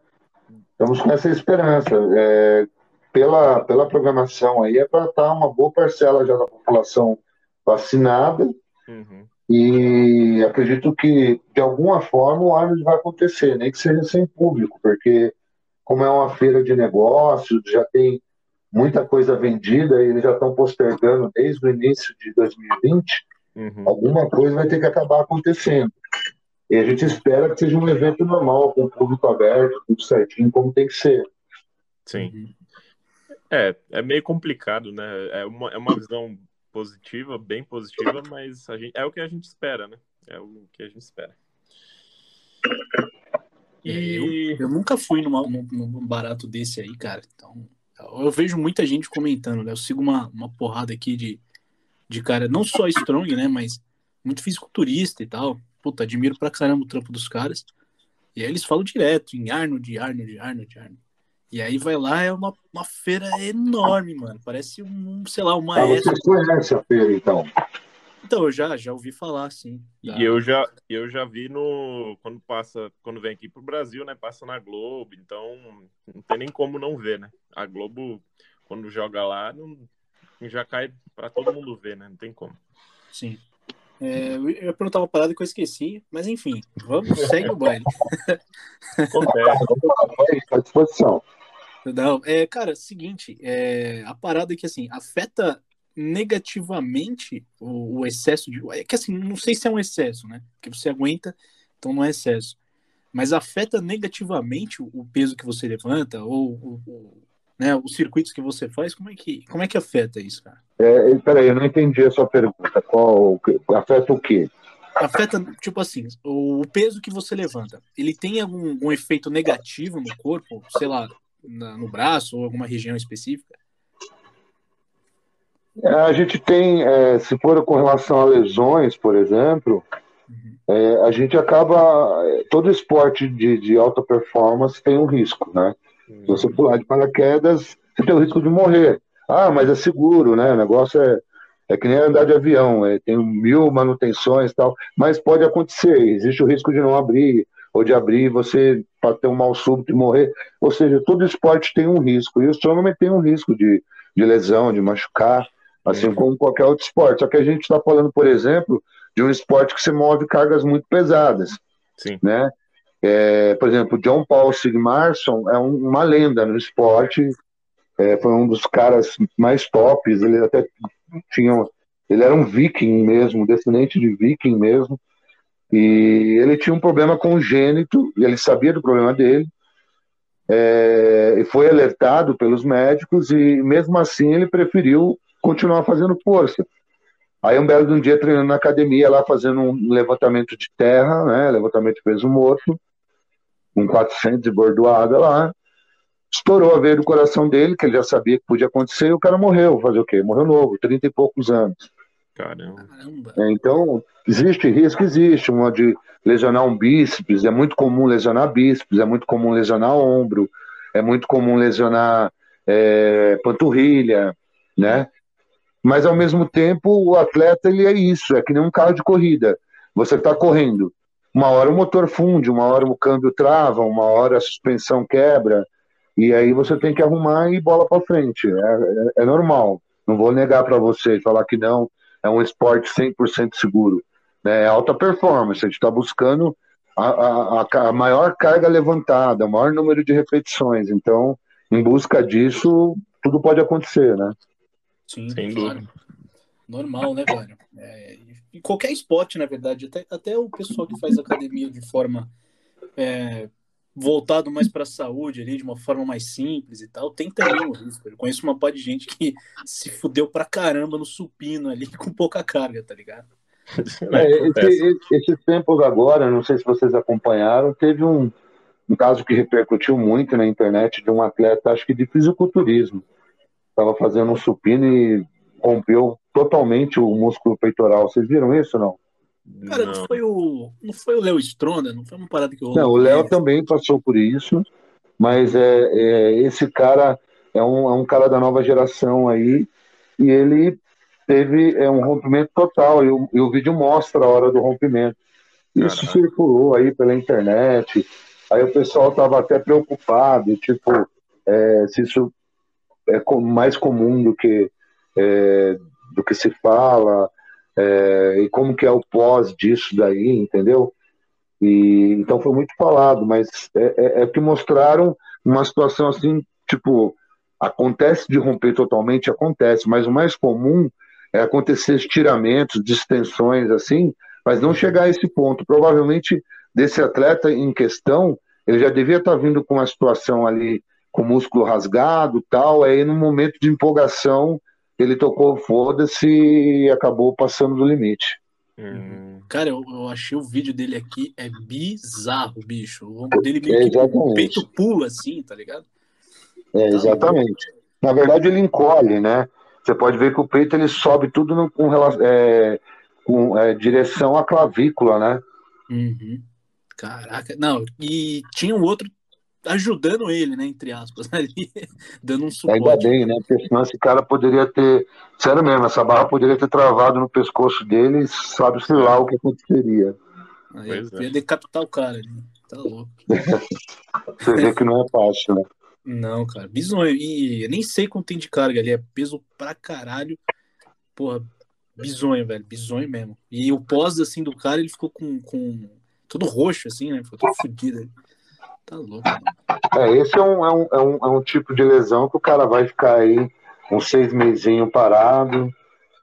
Estamos com essa esperança. É, pela, pela programação aí, é para estar uma boa parcela já da população vacinada.
Uhum.
E acredito que, de alguma forma, o Arnold vai acontecer, nem que seja sem público, porque, como é uma feira de negócios, já tem muita coisa vendida e eles já estão postergando desde o início de 2020,
Uhum.
alguma coisa vai ter que acabar acontecendo. E a gente espera que seja um evento normal, com o público aberto, tudo certinho, como tem que ser.
Sim.
Uhum.
É, é meio complicado, né? É uma, é uma visão positiva, bem positiva, mas a gente, é o que a gente espera, né? É o que a gente espera.
É,
E
Eu nunca fui numa, num, num barato desse aí, cara. Então, eu vejo muita gente comentando, né? Eu sigo uma, uma porrada aqui de, de cara, não só strong, né? Mas muito fisiculturista e tal. Puta, admiro pra caramba o trampo dos caras. E aí eles falam direto em Arnold, Arnold, Arnold, Arnold. E aí vai lá, é uma, uma feira enorme, mano. Parece um, sei lá, uma
Ah,
S.
vocês conhecem a feira, então?
Então, eu já, já ouvi falar, sim.
E eu já, eu já vi no. Quando passa, quando vem aqui pro Brasil, né? Passa na Globo, então não tem nem como não ver, né? A Globo, quando joga lá, não, já cai pra todo mundo ver, né? Não tem como.
Sim. É, eu ia perguntar uma parada que eu esqueci, mas enfim, vamos, segue o baile.
Tá à disposição.
Não, é, cara, seguinte, é, a parada é que assim, afeta negativamente o, o excesso de. É que assim, não sei se é um excesso, né? Porque você aguenta, então não é excesso. Mas afeta negativamente o, o peso que você levanta, ou o- né, os circuitos que você faz, como é que, como é que afeta isso, cara?
É, peraí, eu não entendi a sua pergunta. Qual, afeta o quê?
Afeta, tipo assim, o, peso que você levanta, ele tem algum, algum efeito negativo no corpo, sei lá, na- no braço ou alguma região específica?
É, A gente tem, é, se for com relação a lesões, por exemplo, é, a gente acaba. é, Todo esporte de, de alta performance tem um risco, né? Se você pular de paraquedas, você tem o risco de morrer. Ah, mas é seguro, né? O negócio é, é que nem andar de avião, é, tem mil manutenções e tal, mas pode acontecer, existe o risco de não abrir, ou de abrir e você ter um mal súbito e morrer. Ou seja, todo esporte tem um risco, e o strongman tem um risco de, de lesão, de machucar, assim como qualquer outro esporte. Só que a gente está falando, por exemplo, de um esporte que você move cargas muito pesadas
Sim.
né? É, por exemplo, John Paul Sigmarsson é um- uma lenda no esporte, é, foi um dos caras mais tops, ele até tinha, ele era um viking mesmo, descendente de viking mesmo, e ele tinha um problema congênito, e ele sabia do problema dele, é, e foi alertado pelos médicos, e mesmo assim ele preferiu continuar fazendo força. Aí um belo de um dia treinando na academia, lá fazendo um levantamento de terra, né, levantamento de peso morto, com 400 de bordoada lá, estourou a veia do coração dele, que ele já sabia que podia acontecer, e o cara morreu, fazer o quê? Morreu novo, 30 e poucos anos.
Caramba.
Então, existe risco? Existe. Uma de lesionar um bíceps, é muito comum lesionar bíceps, é muito comum lesionar ombro, é muito comum lesionar é, panturrilha, né? Mas, ao mesmo tempo, o atleta, ele é isso, é que nem um carro de corrida. Você está correndo, uma hora o motor funde, uma hora o câmbio trava, uma hora a suspensão quebra, e aí você tem que arrumar e bola para frente. É, é- é normal. Não vou negar para você, falar que não, é um esporte 100% seguro. né? É alta performance, a gente está buscando a, a- a maior carga levantada, o maior número de repetições. Então, em busca disso, tudo pode acontecer, né?
Sim,
Sem
claro. Normal, né, velho? É, em qualquer esporte, na verdade, até, até o pessoal que faz academia de forma é, voltado mais para a saúde ali, de uma forma mais simples e tal, tem também o risco. Eu conheço uma par de gente que se fudeu pra caramba no supino ali com pouca carga, tá ligado?
É, esse- esses tempos agora, não sei se vocês acompanharam, teve um, um caso que repercutiu muito na internet de um atleta, acho que de fisiculturismo. Estava fazendo um supino e rompeu totalmente o músculo peitoral. Vocês viram isso ou não?
Cara, não,
Não.
foi o. Não foi o Léo Stronda, não foi uma parada que rolou.
Não, o Léo também passou por isso, mas é, é, esse cara é um, é um cara da nova geração aí, e ele teve é, um rompimento total, e o, e o vídeo mostra a hora do rompimento. Isso
Caraca.
circulou aí pela internet, aí o pessoal estava até preocupado, tipo, é, se isso é mais comum do que, é, do que se fala, é, e como que é o pós disso daí, entendeu? E, então foi muito falado, mas é, é, é que mostraram uma situação assim, tipo, acontece de romper totalmente, acontece, mas o mais comum é acontecer estiramentos, distensões assim, mas não chegar a esse ponto. Provavelmente desse atleta em questão, ele já devia estar vindo com uma situação ali com o músculo rasgado, tal, aí no momento de empolgação ele tocou foda-se e acabou passando do limite.
Hum,
Cara, eu, eu achei o vídeo dele aqui, é bizarro, bicho. O ombro dele
É,
meio que o
exatamente.
peito pula assim, tá ligado?
É, exatamente. Na verdade, ele encolhe, né? Você pode ver que o peito ele sobe tudo no- com, é, com é, direção à clavícula, né?
Uhum. Caraca, não, e tinha um outro ajudando ele, né, entre aspas, ali, dando um suporte.
Ainda bem, né? Porque senão esse cara poderia ter. Sério mesmo, essa barra poderia ter travado no pescoço dele e sabe-se lá o que aconteceria.
Aí
Pois
eu
é.
ia decapitar o cara ali. Tá louco.
Você vê que não é fácil, né?
Não, cara, bizonho. E eu nem sei quanto tem de carga ali, é peso pra caralho. Porra, bizonho, velho, bizonho mesmo. E o pós, assim, do cara, ele ficou com, com todo roxo, assim, né? Ficou todo fodido. Tá louco.
É, esse é um, é, um, é, um, é um tipo de lesão que o cara vai ficar aí uns seis mesinhos parado,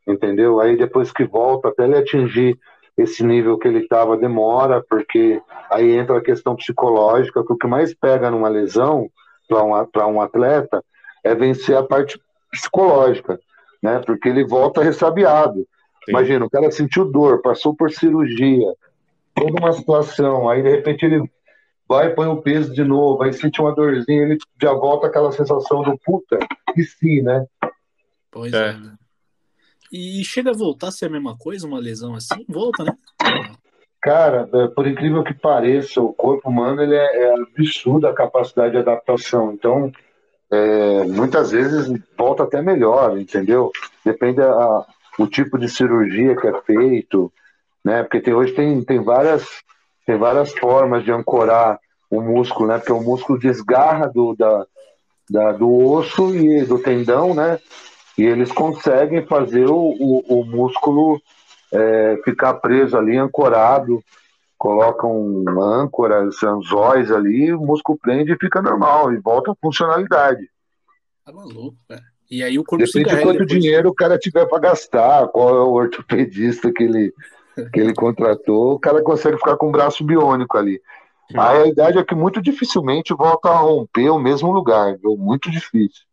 entendeu? Aí depois que volta, até ele atingir esse nível que ele estava, demora, porque aí entra a questão psicológica, que o que mais pega numa lesão para um, um atleta é vencer a parte psicológica, né? Porque ele volta ressabiado.
Sim.
Imagina, o cara sentiu dor, passou por cirurgia, toda uma situação, aí de repente ele vai põe o peso de novo, aí sente uma dorzinha, ele já volta aquela sensação do puta, e sim, né?
Pois
É.
é. né? E chega a voltar a ser a mesma coisa, uma lesão assim? Volta, né?
Cara, é, por incrível que pareça, o corpo humano ele é, é absurdo a capacidade de adaptação. Então, é, muitas vezes volta até melhor, entendeu? Depende a, o tipo de cirurgia que é feito, né? Porque tem, hoje tem, tem várias tem várias formas de ancorar o músculo, né? Porque o músculo desgarra do, da, da- do osso e do tendão, né? E eles conseguem fazer o, o, o músculo é, ficar preso ali, ancorado, colocam âncoras, anzóis ali, o músculo prende e fica normal, e volta à funcionalidade.
Tá maluco, cara. E aí o corpo se
Depende de
carrega
quanto
depois.
dinheiro o cara tiver para gastar, qual é o ortopedista que ele, que ele contratou, o cara consegue ficar com o braço biônico ali. A realidade é que muito dificilmente volta a romper o mesmo lugar, viu? Muito difícil.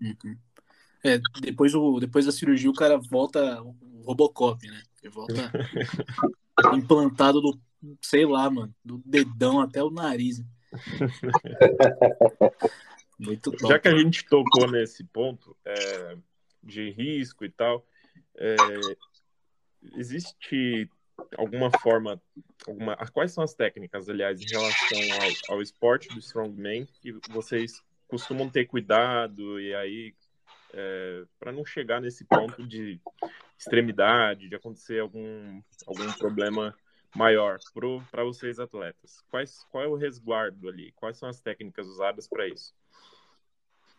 Uhum. É, depois, o, depois da cirurgia o cara volta o Robocop, né? Ele volta implantado do, sei lá, mano, do dedão até o nariz. Muito top.
Já que a gente tocou nesse ponto é, de risco e tal, é, existe alguma forma, alguma, quais são as técnicas, aliás, em relação ao, ao esporte do strongman que vocês costumam ter cuidado e aí para não chegar nesse ponto de extremidade, de acontecer algum algum problema maior para vocês atletas? Quais, qual é o resguardo ali? Quais são as técnicas usadas para isso?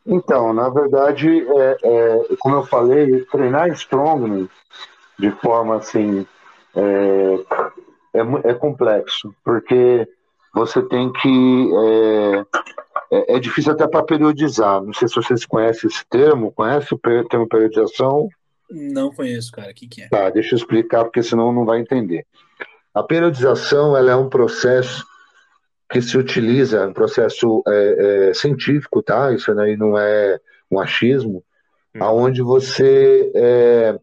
Então, na verdade, é, é, como eu falei, treinar strongman de forma assim é, é, é complexo, porque você tem que. É, é, é difícil até para periodizar. Não sei se vocês conhecem esse termo, conhece o termo periodização?
Não conheço, cara. O que, que é?
Tá, deixa eu explicar, porque senão não vai entender. A periodização ela é um processo que se utiliza, um processo é, é, científico, tá? Isso aí não é um achismo,
Hum.
aonde você é,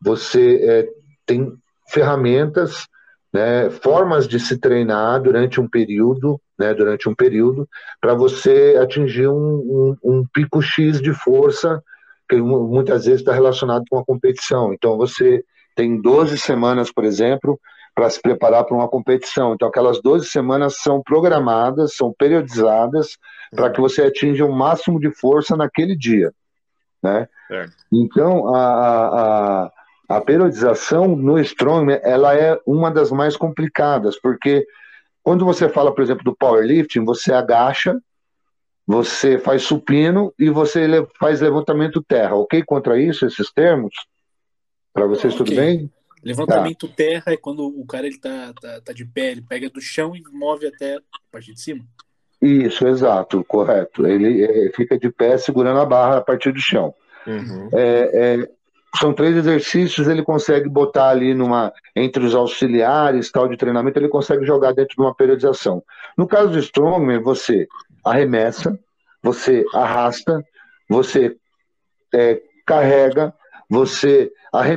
você é, tem ferramentas, né, formas de se treinar durante um período, né, durante um período, para você atingir um, um, um pico X de força que mu- muitas vezes está relacionado com a competição. Então você tem 12 semanas, por exemplo, para se preparar para uma competição. Então aquelas 12 semanas são programadas, são periodizadas para que você atinja o máximo de força naquele dia, né?
Certo.
Então a, a, a- periodização no strongman ela é uma das mais complicadas, porque quando você fala, por exemplo, do powerlifting, você agacha, você faz supino e você faz levantamento terra, ok? Contra isso, esses termos? Para vocês, tudo
Ok.
bem?
Levantamento terra é quando o cara ele tá, tá, tá de pé, ele pega do chão e move até a parte de cima.
Isso, exato, correto. Ele eh, fica de pé segurando a barra a partir do chão.
Uhum.
É, é, são três exercícios, ele consegue botar ali numa entre os auxiliares tal de treinamento, ele consegue jogar dentro de uma periodização. No caso do strongman, você arremessa, você arrasta, você é, carrega, você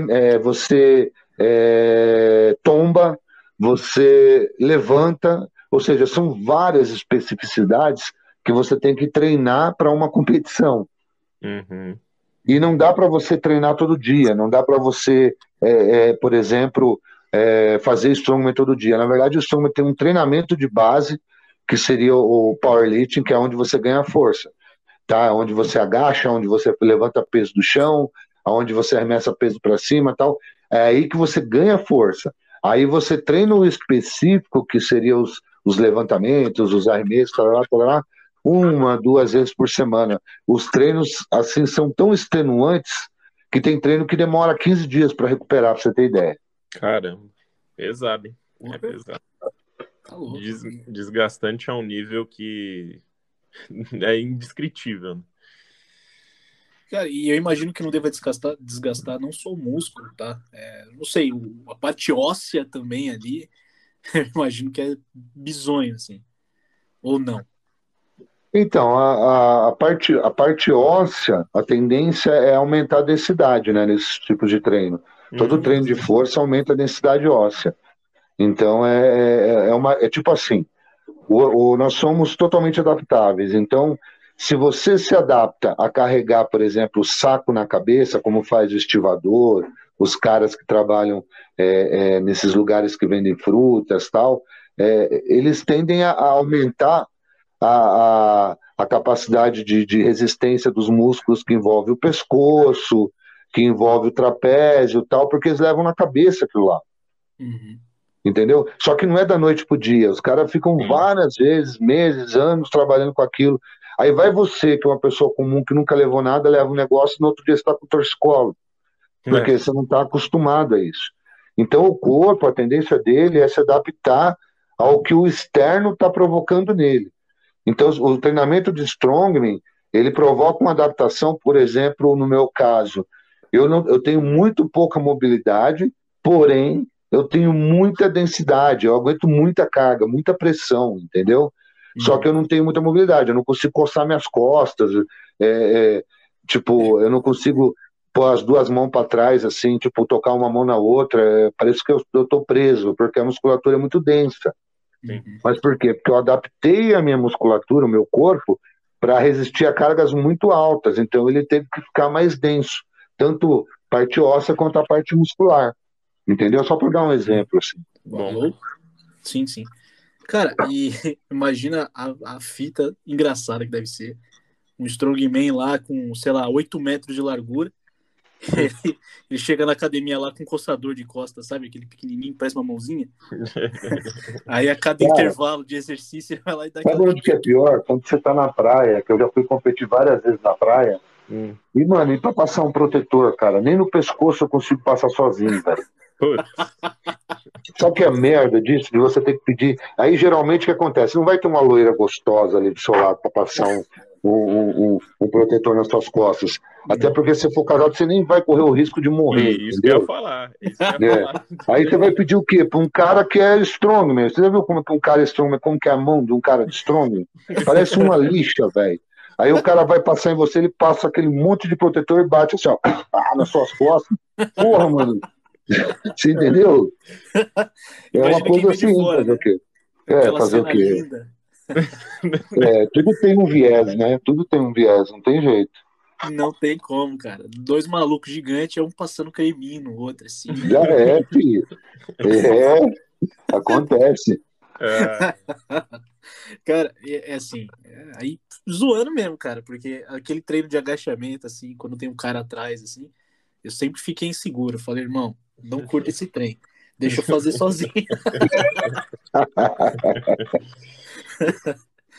é, você é, tomba, você levanta, ou seja, são várias especificidades que você tem que treinar para uma competição.
Uhum.
E não dá para você treinar todo dia, não dá para você, é, é, por exemplo, é, fazer strongman todo dia. Na verdade, o strongman tem um treinamento de base, que seria o powerlifting, que é onde você ganha força, tá? Onde você agacha, onde você levanta peso do chão, onde você arremessa peso para cima, tal. É aí que você ganha força. Aí você treina o específico, que seria os, os levantamentos, os arremessos, tal, tal, tal, uma, duas vezes por semana. Os treinos, assim, são tão extenuantes que tem treino que demora 15 dias para recuperar, para você ter ideia.
Caramba, pesado, hein? É pesado.
Tá louco.
Des- desgastante a um nível que é indescritível.
Cara, e eu imagino que não deva desgastar, desgastar não só o músculo, tá? É, não sei, a parte óssea também ali, eu imagino que é bizonho, assim. Ou não.
Então, a, a- a parte, a parte óssea, a tendência é aumentar a densidade, né, nesses tipos de treino. Todo
Uhum.
treino de força aumenta a densidade óssea. Então, é, é, é uma, é tipo assim, o, o- nós somos totalmente adaptáveis. Então, se você se adapta a carregar, por exemplo, o saco na cabeça, como faz o estivador, os caras que trabalham é, é, nesses lugares que vendem frutas tal, é, eles tendem a, a aumentar a, a, a capacidade de, de resistência dos músculos que envolve o pescoço, que envolve o trapézio e tal, porque eles levam na cabeça aquilo lá.
Uhum.
Entendeu? Só que não é da noite pro dia. Os caras ficam
Sim.
várias vezes, meses, anos trabalhando com aquilo. Aí vai você, que é uma pessoa comum que nunca levou nada, leva um negócio e no outro dia você está com torcicolo, porque
É.
você não está acostumado a isso. Então o corpo, a tendência dele é se adaptar ao que o externo está provocando nele. Então o treinamento de strongman, ele provoca uma adaptação, por exemplo, no meu caso, eu, não, eu tenho muito pouca mobilidade, porém eu tenho muita densidade, eu aguento muita carga, muita pressão, entendeu? Só que eu não tenho muita mobilidade, eu não consigo coçar minhas costas, é, é, tipo, eu não consigo pôr as duas mãos para trás, assim, tipo, tocar uma mão na outra, é, parece que eu, eu tô preso, porque a musculatura é muito densa.
Uhum.
Mas por quê? Porque eu adaptei a minha musculatura, o meu corpo, para resistir a cargas muito altas, então ele teve que ficar mais denso, tanto parte óssea quanto a parte muscular. Entendeu? Só por dar um exemplo, assim.
Bom,
Louco? Sim, sim. Cara, e imagina a, a fita engraçada que deve ser. Um strongman lá com, sei lá, 8 metros de largura. Ele, ele chega na academia lá com um coçador de costas, sabe? Aquele pequenininho, parece uma mãozinha. Aí a cada
Cara.
intervalo de exercício ele vai lá e dá
Sabe
aquela...
onde que é pior? Quando você tá na praia, que eu já fui competir várias vezes na praia,
Hum.
e, mano, e pra passar um protetor, cara, nem no pescoço eu consigo passar sozinho, velho. Sabe que é a merda disso? De você ter que pedir. Aí geralmente o que acontece? Não vai ter uma loira gostosa ali do seu lado pra passar um, um, um- um protetor nas suas costas. Até porque se for casado, você nem vai correr o risco de morrer.
isso que eu ia
entendeu?
falar. Isso que eu ia
É.
falar.
Aí você vai pedir o quê? Pra um cara que é strongman. Você já viu como que um cara é strongman? Como que é a mão de um cara de strongman? Parece uma lixa, velho. Aí o cara vai passar em você, ele passa aquele monte de protetor e bate assim, ó, nas suas costas. Porra, mano. Você entendeu? É uma coisa assim, fazer
né?
o quê? É,
Aquela
fazer o quê?
linda.
É, tudo tem um viés, né? Tudo tem um viés, não tem jeito.
Não tem como, cara. Dois malucos gigantes, é um passando creminho no outro, assim. né?
Já é, filho. É, acontece.
É,
Cara, é, é assim, é, aí zoando mesmo, cara, porque aquele treino de agachamento, assim, quando tem um cara atrás, assim, eu sempre fiquei inseguro. Eu falei, irmão, não curta esse trem. Deixa eu fazer sozinho.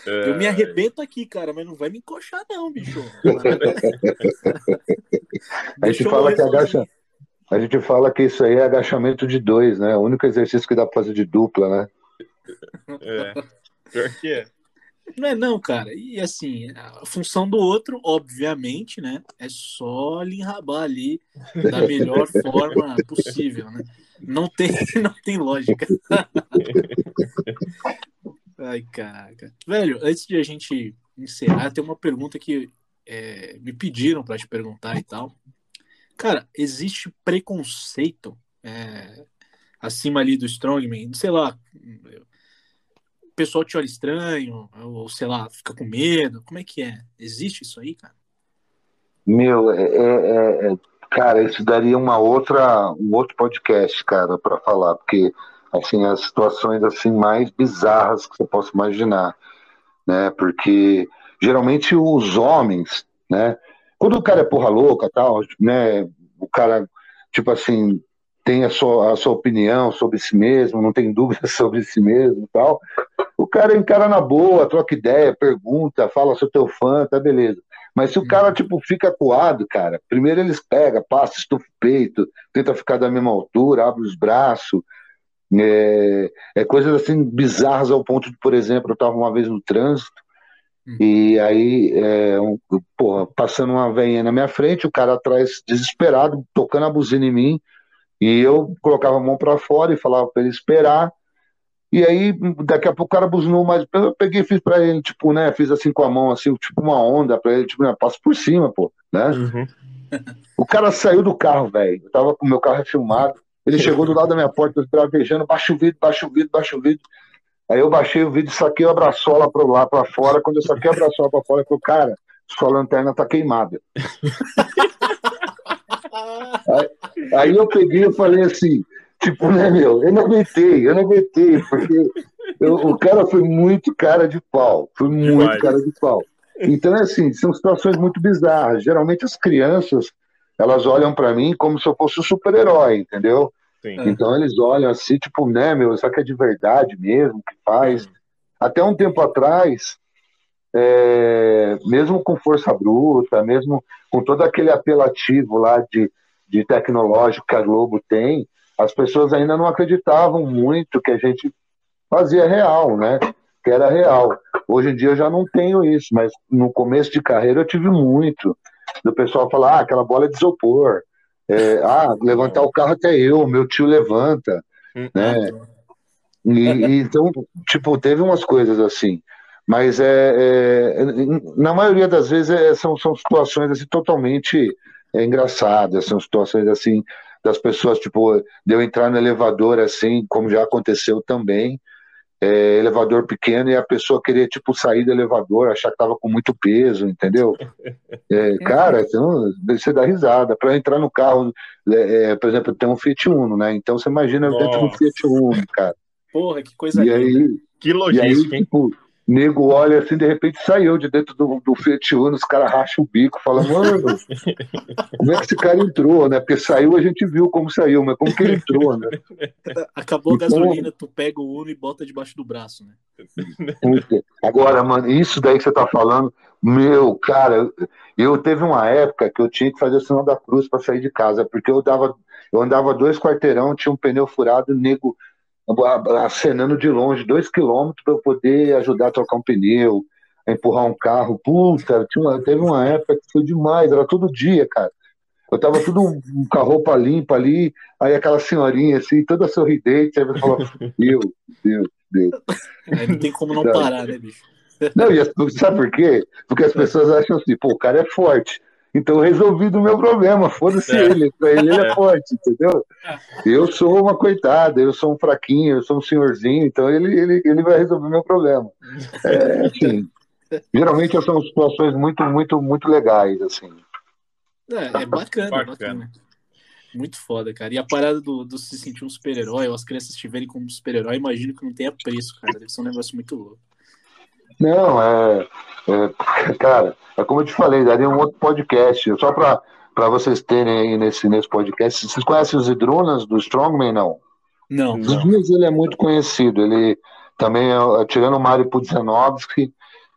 é,
Eu me arrebento aqui, cara, mas não vai me encoxar, não, bicho.
A gente fala que agacha, a gente fala que isso aí é agachamento de dois, né? O único exercício que dá pra fazer de dupla, né?
é. Pior que é.
Não é não, cara. E assim, a função do outro, obviamente, né? É só lhe enrabar ali da melhor forma possível, né? Não tem, não tem lógica. Ai, caraca. Velho, antes de a gente encerrar, tem uma pergunta que é, me pediram para te perguntar e tal. Cara, existe preconceito é, acima ali do Strongman? Sei lá, o pessoal te olha estranho, ou sei lá, fica com medo. Como é que é? Existe isso aí, cara?
Meu, é, é- é- cara, isso daria uma outra, um outro podcast, cara, para falar, porque assim as situações assim mais bizarras que você possa imaginar, né? Porque geralmente os homens, né? Quando o cara é porra louca, tal, né? O cara, tipo assim, tem a sua, a sua opinião sobre si mesmo, não tem dúvida sobre si mesmo, tal. O cara encara na boa, troca ideia, pergunta, fala sou teu fã, tá beleza. Mas se o cara, tipo, fica coado, cara, primeiro eles pegam, passa, estufa o peito, tenta ficar da mesma altura, abre os braços. É, é coisas assim bizarras ao ponto de, por exemplo, eu estava uma vez no trânsito
Hum.
e aí, é, um, porra, passando uma veinha na minha frente, o cara atrás desesperado, tocando a buzina em mim, e eu colocava a mão para fora e falava para ele esperar. E aí, daqui a pouco o cara buzinou mais. Eu peguei e fiz para ele, tipo, né? Fiz assim com a mão, assim, tipo uma onda para ele, tipo, né, passa por cima, pô, né?
Uhum.
O cara saiu do carro, velho. Eu tava com o meu carro filmado. Ele chegou do lado da minha porta, travejando, baixa o vidro, baixa o vidro, baixa o vidro. Aí eu baixei o vidro, saquei a braçola pro lá pra fora. Quando eu saquei a braçola pra fora, eu falei, cara, sua lanterna tá queimada. aí, aí eu peguei e falei assim, tipo, né, meu, eu não aguentei, eu não aguentei, porque eu- o cara foi muito cara de pau, foi muito
Demais.
cara de pau. Então, é assim, são situações muito bizarras. Geralmente as crianças, elas olham pra mim como se eu fosse o super-herói, entendeu?
Sim.
Então eles olham assim, tipo, né, meu, será que é de verdade mesmo que faz? Até um tempo atrás, é, mesmo com força bruta, mesmo com todo aquele apelativo lá de, de tecnológico que a Globo tem, as pessoas ainda não acreditavam muito que a gente fazia real, né? Que era real. Hoje em dia eu já não tenho isso, mas no começo de carreira eu tive muito. Do pessoal falar, ah, aquela bola é de isopor. É, ah, levantar o carro até eu, meu tio levanta,
Hum,
né? E, e, então, tipo, teve umas coisas assim. Mas é, é, na maioria das vezes é, são, são situações assim, totalmente é, engraçadas, são situações assim das pessoas, tipo, de eu entrar no elevador assim, como já aconteceu também, é, elevador pequeno e a pessoa querer, tipo, sair do elevador, achar que tava com muito peso, entendeu? É, cara, você, não- você dá risada. Para entrar no carro, é, é, por exemplo, tem um Fiat Uno, né? Então você imagina eu dentro do
Nossa.
Fiat Uno, cara.
Porra, que coisa
E
linda.
aí,
Que
e aí,
logística, hein?
Nego olha assim, de repente saiu de dentro do, do Fiat Uno, os caras racham o bico, falam, mano, como é que esse cara entrou, né? Porque saiu, a gente viu como saiu, mas como que ele entrou, né?
Acabou a
Então-
gasolina, tu pega o Uno e bota debaixo do braço, né?
Agora, mano, isso daí que você tá falando, meu, cara, eu, eu teve uma época que eu tinha que fazer o sinal da cruz para sair de casa, porque eu dava, eu andava dois quarteirão, tinha um pneu furado, nego acenando de longe, dois quilômetros para eu poder ajudar a trocar um pneu, a empurrar um carro. Puta, tinha uma- teve uma época que foi demais, era todo dia, cara. Eu tava tudo um- com a roupa limpa ali, aí aquela senhorinha assim, toda sorridente, aí você falava, Deus, Deus, Deus.
Aí não tem como não
Não.
parar, né, bicho?
Não, e as- sabe por quê? Porque as pessoas acham assim, pô, o cara é forte. Então resolvi do meu problema, foda-se
É.
ele, pra ele ele é
É.
forte, entendeu? Eu sou uma coitada, eu sou um fraquinho, eu sou um senhorzinho, então ele, ele, ele vai resolver meu problema. É, assim, geralmente são situações muito, muito, muito legais, assim.
É, é bacana,
Bacana.
bacana. Muito foda, cara. E a parada do, do se sentir um super-herói, ou as crianças estiverem como super-herói, imagino que não tenha preço, cara. Deve ser um negócio muito louco.
Não, é, é, cara, é como eu te falei, daria um outro podcast, só para vocês terem aí nesse, nesse podcast. Vocês conhecem os Hidrunas do Strongman, não?
Não,
Os Dias ele é muito conhecido. Ele também é, tirando o Mário Pudzianowski,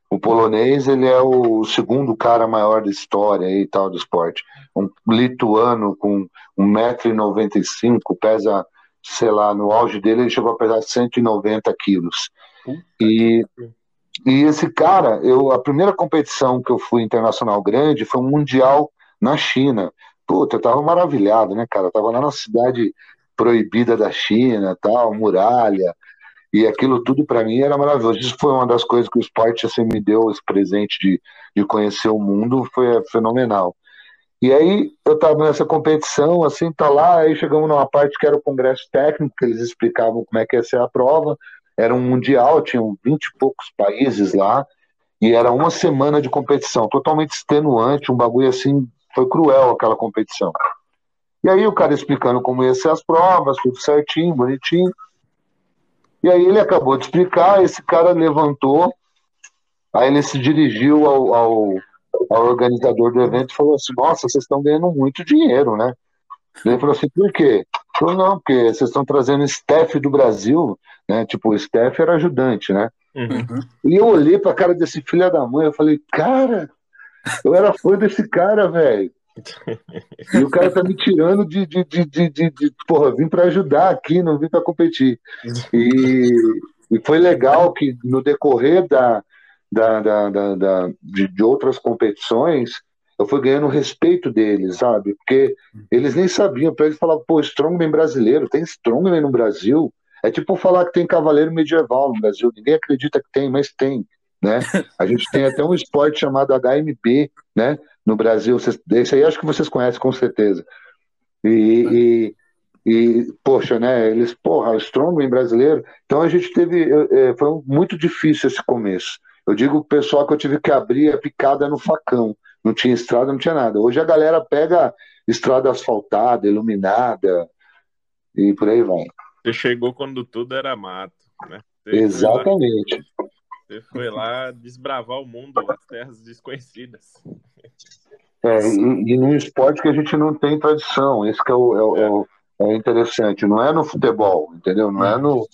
o polonês, ele é o segundo cara maior da história aí, e tal do esporte. Um lituano com 1,95m, pesa, sei lá, no auge dele ele chegou a pesar 190 quilos. E, e esse cara, eu, a primeira competição que eu fui internacional grande foi um mundial na China. Puta, eu tava maravilhado, né, cara? Eu tava lá na cidade proibida da China, tal, muralha, e aquilo tudo para mim era maravilhoso. Isso foi uma das coisas que o esporte assim me deu, esse presente de, de conhecer o mundo, foi fenomenal. E aí eu tava nessa competição, assim, tá lá, aí chegamos numa parte que era o congresso técnico, que eles explicavam como é que ia ser a prova, era um mundial, tinham 20 e poucos países lá, e era uma semana de competição, totalmente extenuante, um bagulho assim, foi cruel aquela competição. E aí o cara explicando como ia ser as provas, tudo certinho, bonitinho. E aí ele acabou de explicar, esse cara levantou, aí ele se dirigiu ao, ao, ao organizador do evento e falou assim, nossa, vocês estão ganhando muito dinheiro, né? Ele falou assim, por quê? Falou, não, porque vocês estão trazendo staff do Brasil, né? Tipo, o staff era ajudante, né?
Uhum.
E eu olhei pra cara desse filho da mãe, eu falei, cara, eu era fã desse cara, velho. E o cara tá me tirando de, de, de, de, de, de porra, vim para ajudar aqui, não vim para competir. E, e foi legal que no decorrer da, da, da, da, da- de, de outras competições, eu fui ganhando o respeito deles, sabe? Porque eles nem sabiam, para eles falavam, pô, Strongman brasileiro, tem Strongman no Brasil? É tipo falar que tem cavaleiro medieval no Brasil, ninguém acredita que tem, mas tem, né? A gente tem até um esporte chamado HMB, né? No Brasil, esse aí acho que vocês conhecem com certeza. E, e, e, poxa, né? Eles, porra, Strongman brasileiro. Então a gente teve, é, foi muito difícil esse começo. Eu digo pro pessoal que eu tive que abrir a picada no facão. Não tinha estrada, não tinha nada. Hoje a galera pega estrada asfaltada, iluminada e por aí vai.
Você chegou quando tudo era mato, né? Você foi lá-
Exatamente.
Você foi lá desbravar o mundo, as terras desconhecidas.
É, e, e num esporte que a gente não tem tradição, esse que é o, é o- é o- é interessante. Não é no futebol, entendeu? Não é no,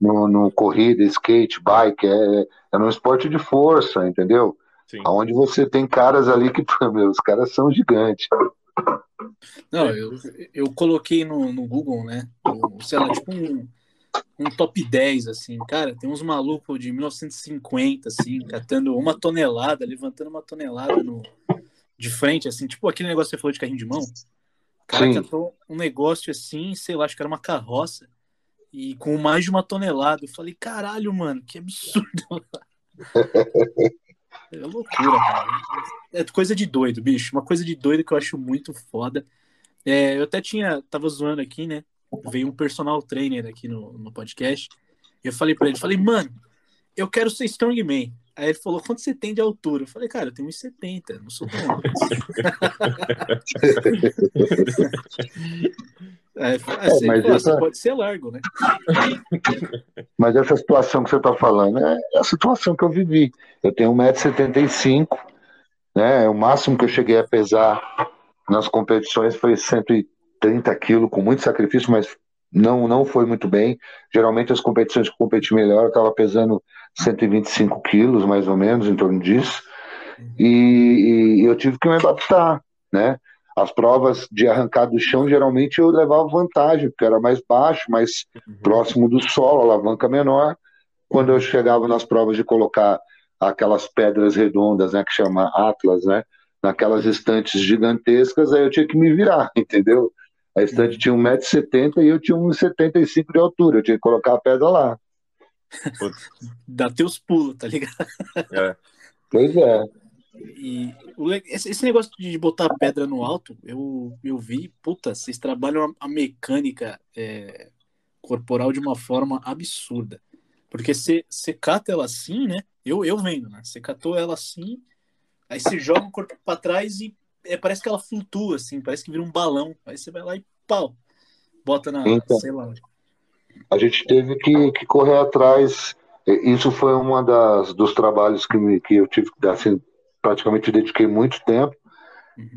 no, no corrida, skate, bike, é, é no esporte de força, entendeu?
Sim.
Onde você tem caras ali que, meu, os caras são gigantes.
Não, eu, eu coloquei no, no Google, né? o- sei lá, tipo um, um top 10, assim. Cara, tem uns malucos de 1950, assim, catando uma tonelada, levantando uma tonelada no, de frente, assim. Tipo aquele negócio que você falou de carrinho de mão. O cara
Sim.
catou um negócio assim, sei lá, acho que era uma carroça. E com mais de uma tonelada. Eu falei, caralho, mano, que absurdo. É loucura, cara. É coisa de doido, bicho. Uma coisa de doido que eu acho muito foda. É, eu até tinha, tava zoando aqui, né? Veio um personal trainer aqui no, no podcast. E eu falei pra ele, falei, mano, eu quero ser strongman. Aí ele falou, quanto você tem de altura? Eu falei, cara, eu tenho 1,70, não sou tão alto. Aí falou, ah, você,
mas
pô,
essa-
você pode ser largo, né?
Mas essa situação que você está falando é a situação que eu vivi. Eu tenho 1,75m, né? O máximo que eu cheguei a pesar nas competições foi 130 quilos, com muito sacrifício, mas não, não foi muito bem. Geralmente as competições que eu competi melhor, eu estava pesando 125 quilos, mais ou menos, em torno disso. E, e eu tive que me adaptar, né? As provas de arrancar do chão, geralmente eu levava vantagem, porque era mais baixo, mais próximo do solo, alavanca menor. Quando eu chegava nas provas de colocar aquelas pedras redondas, né, que chama Atlas, né, naquelas estantes gigantescas, aí eu tinha que me virar, entendeu? A estante tinha 1,70m e eu tinha 1,75m de altura, eu tinha que colocar a pedra lá.
Dá teus pulos, tá ligado?
É.
Pois é.
E esse, negócio de botar a pedra no alto, eu, eu vi, puta, vocês trabalham a, mecânica é, corporal de uma forma absurda. Porque você você cata ela assim, né? Eu, eu vendo, né? Você catou ela assim, aí você joga o corpo pra trás e é, parece que ela flutua, assim, parece que vira um balão. Aí você vai lá e pau, bota na,
Então.
sei lá.
a gente teve que, que correr atrás. Isso foi uma das dos trabalhos que, me, que eu tive que assim, praticamente dediquei muito tempo,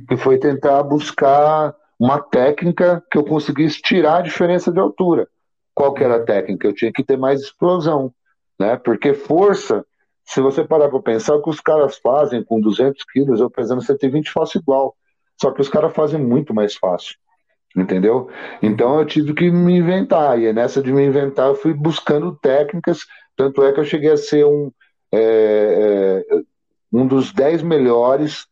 que foi tentar buscar uma técnica que eu conseguisse tirar a diferença de altura. Qual que era a técnica? Eu tinha que ter mais explosão, né? Porque força, se você parar para pensar, o que os caras fazem com 200 quilos, eu pesando 120 faço igual. Só que os caras fazem muito mais fácil, entendeu? Então eu tive que me inventar, e nessa de me inventar eu fui buscando técnicas, tanto é que eu cheguei a ser um, é, é, um dos 10 melhores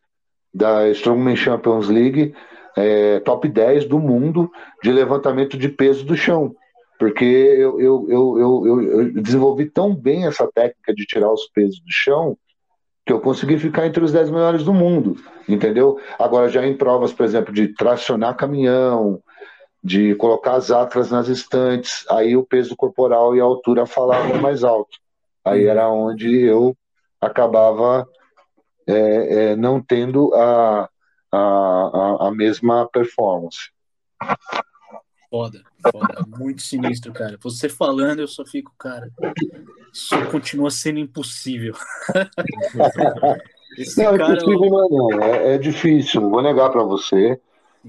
da Strongman Champions League, é, top 10 do mundo de levantamento de peso do chão. Porque eu, eu, eu, eu, eu- desenvolvi tão bem essa técnica de tirar os pesos do chão que eu consegui ficar entre os 10 melhores do mundo, entendeu? Agora, já em provas, por exemplo, de tracionar caminhão, de colocar as atlas nas estantes, aí o peso corporal e a altura falavam mais alto. Aí era onde eu acabava é, é, não tendo a, a, a mesma performance.
Foda, foda. Muito sinistro, cara. Você falando, eu só fico, cara. Isso continua sendo impossível. Esse
Não,
cara.
impossível não é, não. É, é difícil, não vou negar para você.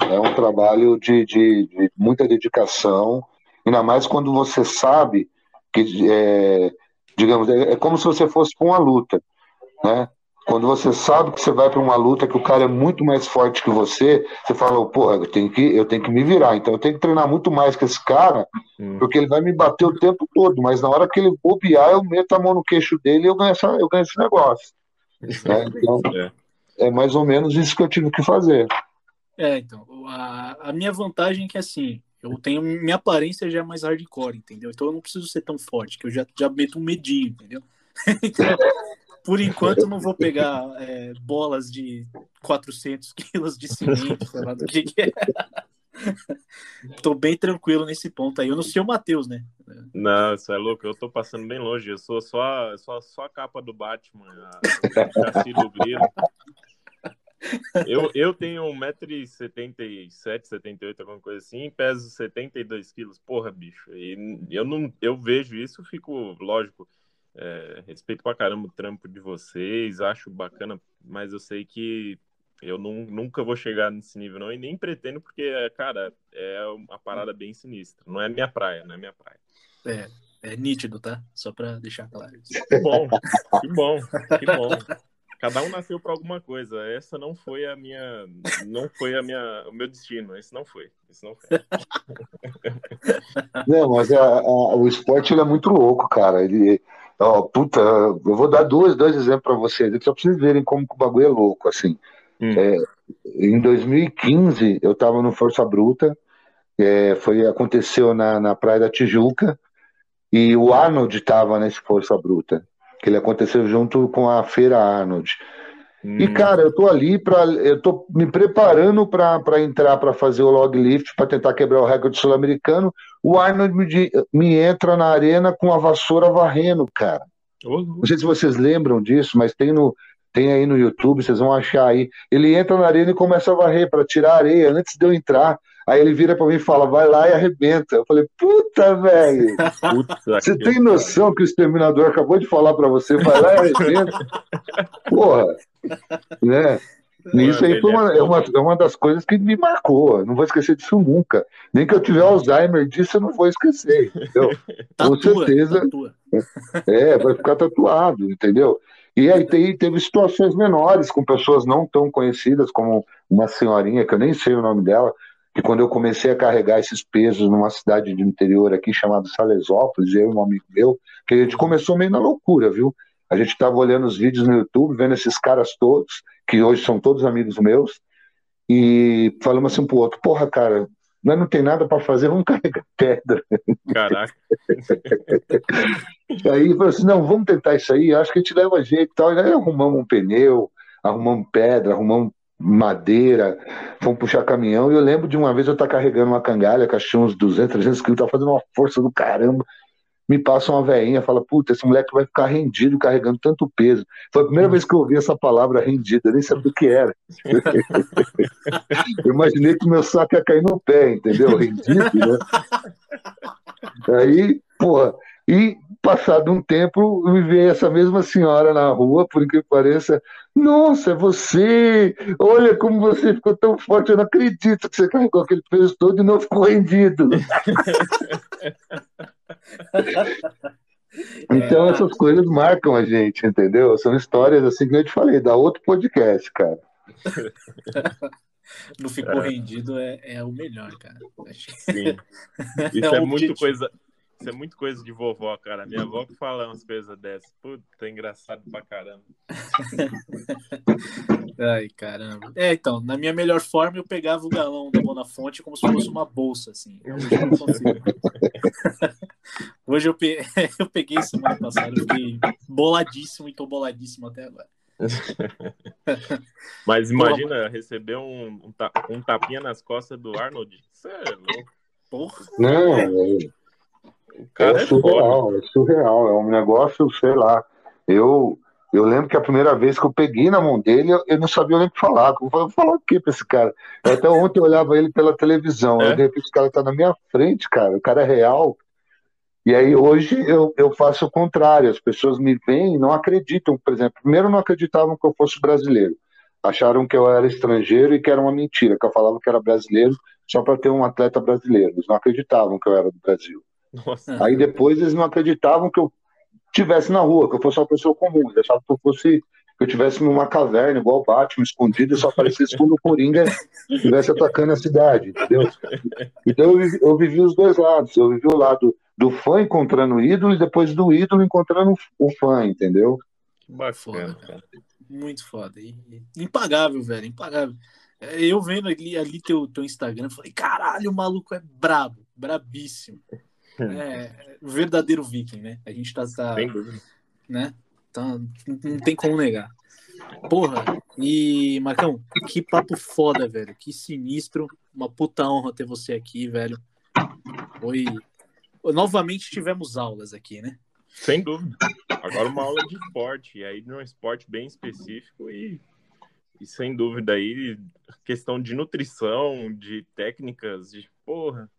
É um trabalho de, de- de muita dedicação, ainda mais quando você sabe que, é, digamos, é, é como se você fosse para uma luta, né? Quando você sabe que você vai para uma luta que o cara é muito mais forte que você, você fala, porra, eu tenho que, eu tenho que me virar. Então eu tenho que treinar muito mais que esse cara,
Hum.
porque ele vai me bater o tempo todo. Mas na hora que ele bobear, eu meto a mão no queixo dele e eu ganho, essa, eu ganho esse negócio. né? Então
É.
é mais ou menos isso que eu tive que fazer.
É, então, a, a minha vantagem é que assim, eu tenho. Minha aparência já é mais hardcore, entendeu? Então eu não preciso ser tão forte, que eu já, já meto um medinho, entendeu? Então, por enquanto, eu não vou pegar é, bolas de 400 quilos de cimento, sei lá do que, que é. Tô bem tranquilo nesse ponto aí. Eu não sei o Matheus, né?
Não, você é louco, eu tô passando bem longe. Eu sou só, só, só a capa do Batman, a, chassi do grilo. Eu, eu tenho 1,77m, 78 alguma coisa assim, e peso 72 quilos. Porra, bicho. E eu, não, eu vejo isso, fico, lógico, é, respeito pra caramba o trampo de vocês, acho bacana, mas eu sei que eu não, nunca vou chegar nesse nível, não, e nem pretendo, porque, cara, é uma parada bem sinistra. Não é minha praia, não é minha praia.
É, é nítido, tá? Só pra deixar claro.
Que bom, que bom, que bom. Cada um nasceu para alguma coisa. Essa não foi a minha, não foi a minha, o meu destino. Esse não foi. Esse não foi.
Não, mas a- a- o esporte ele é muito louco, cara. Ele, ó, puta, eu vou dar dois, dois exemplos para vocês, só pra vocês verem como o bagulho é louco, assim.
Hum.
É, em 2015, eu estava no Força Bruta, é, foi, aconteceu na, na Praia da Tijuca, e o Arnold estava nesse Força Bruta, que ele aconteceu junto com a Feira Arnold. E,
Hum,
cara, eu tô ali para, eu tô me preparando para entrar para fazer o log lift, para tentar quebrar o recorde sul-americano. O Arnold me, me entra na arena com a vassoura varrendo, cara. Não sei se vocês lembram disso, mas tem no tem aí no YouTube, vocês vão achar aí. Ele entra na arena e começa a varrer para tirar a areia antes de eu entrar. Aí ele vira para mim e fala: "Vai lá e arrebenta". Eu falei: "Puta, velho. Você tem noção que o exterminador acabou de falar para você, vai lá e arrebenta?" Porra. Né? Isso aí foi uma, é, uma, é uma das coisas que me marcou. Não vou esquecer disso nunca. Nem que eu tiver Alzheimer disso, eu não vou esquecer. Entendeu? Com
Tatua,
certeza.
tatua.
É, vai ficar tatuado, entendeu? E aí tem, teve situações menores com pessoas não tão conhecidas, como uma senhorinha, que eu nem sei o nome dela, que quando eu comecei a carregar esses pesos numa cidade de interior aqui chamada Salesópolis, eu e um amigo meu, que a gente começou meio na loucura, viu? A gente estava olhando os vídeos no YouTube, vendo esses caras todos, que hoje são todos amigos meus, e falamos assim pro outro, porra, cara, nós não tem nada para fazer, vamos carregar pedra.
Caraca.
Aí falou assim: não, vamos tentar isso aí, acho que a gente leva jeito e tal. E aí arrumamos um pneu, arrumamos pedra, arrumamos madeira, fomos puxar caminhão. E eu lembro de uma vez eu estar carregando uma cangalha, que tinha uns 200, 300 quilos, tava fazendo uma força do caramba. Me passa uma veinha, fala: puta, esse moleque vai ficar rendido carregando tanto peso. Foi a primeira vez que eu ouvi essa palavra rendida, eu nem sabia o que era. eu imaginei que o meu saco ia cair no pé, entendeu? Rendido, né? Aí, porra, e passado um tempo, me veio essa mesma senhora na rua, por incrível que pareça. Nossa, é você! Olha como você ficou tão forte, eu não acredito que você carregou aquele peso todo e não ficou rendido. Então,
É.
essas coisas marcam a gente, entendeu? São histórias assim que eu te falei, da outro podcast, cara.
Não ficou rendido é, é o melhor, cara. Acho que-
Sim. Isso
É
é, muito
objetivo.
coisa. Isso é muito coisa de vovó, cara. Minha avó que fala umas coisas dessas. Puta, é engraçado pra caramba.
Ai, caramba. É, então, na minha melhor forma, eu pegava o galão da Bonafonte como se fosse uma bolsa, assim. Hoje eu não consigo. Hoje eu, pe... eu peguei semana passada, eu fiquei boladíssimo e tô boladíssimo até agora.
Mas imagina receber um, um, ta- um tapinha nas costas do Arnold. Isso é louco.
Porra,
Não, é,
O cara
é
é, foda.
surreal, é surreal, é um negócio, sei lá. Eu, eu lembro que a primeira vez que eu peguei na mão dele, eu, eu não sabia nem o que falar. Eu vou falar o que pra esse cara? Até ontem eu olhava ele pela televisão,
É?
de repente o cara tá na minha frente, cara, o cara é real. E aí hoje eu, eu faço o contrário, as pessoas me veem e não acreditam, por exemplo, primeiro não acreditavam que eu fosse brasileiro, acharam que eu era estrangeiro e que era uma mentira, que eu falava que era brasileiro só para ter um atleta brasileiro, eles não acreditavam que eu era do Brasil.
Nossa.
Aí depois eles não acreditavam que eu tivesse na rua, que eu fosse uma pessoa comum, eles achavam que eu fosse que eu tivesse numa caverna, igual o Batman, escondido, e só aparecesse quando o Coringa estivesse atacando a cidade, entendeu? Então eu vivi, eu vivi os dois lados. Eu vivi o lado do fã encontrando o ídolo e depois do ídolo encontrando o fã, entendeu?
Que bacana,
Foda,
cara.
Muito foda. E- Impagável, velho, impagável. É, Eu vendo ali, ali teu, teu Instagram, eu falei, caralho, o maluco é brabo, brabíssimo. É, o verdadeiro viking, né? A gente tá, tá né? Tá, não tem como negar. Porra, e Marcão, que papo foda, velho. Que sinistro. Uma puta honra ter você aqui, velho. Foi. Novamente tivemos aulas aqui, né?
Sem dúvida. Agora uma aula de esporte, e aí num esporte bem específico e, e sem dúvida aí questão de nutrição, de técnicas, de porra.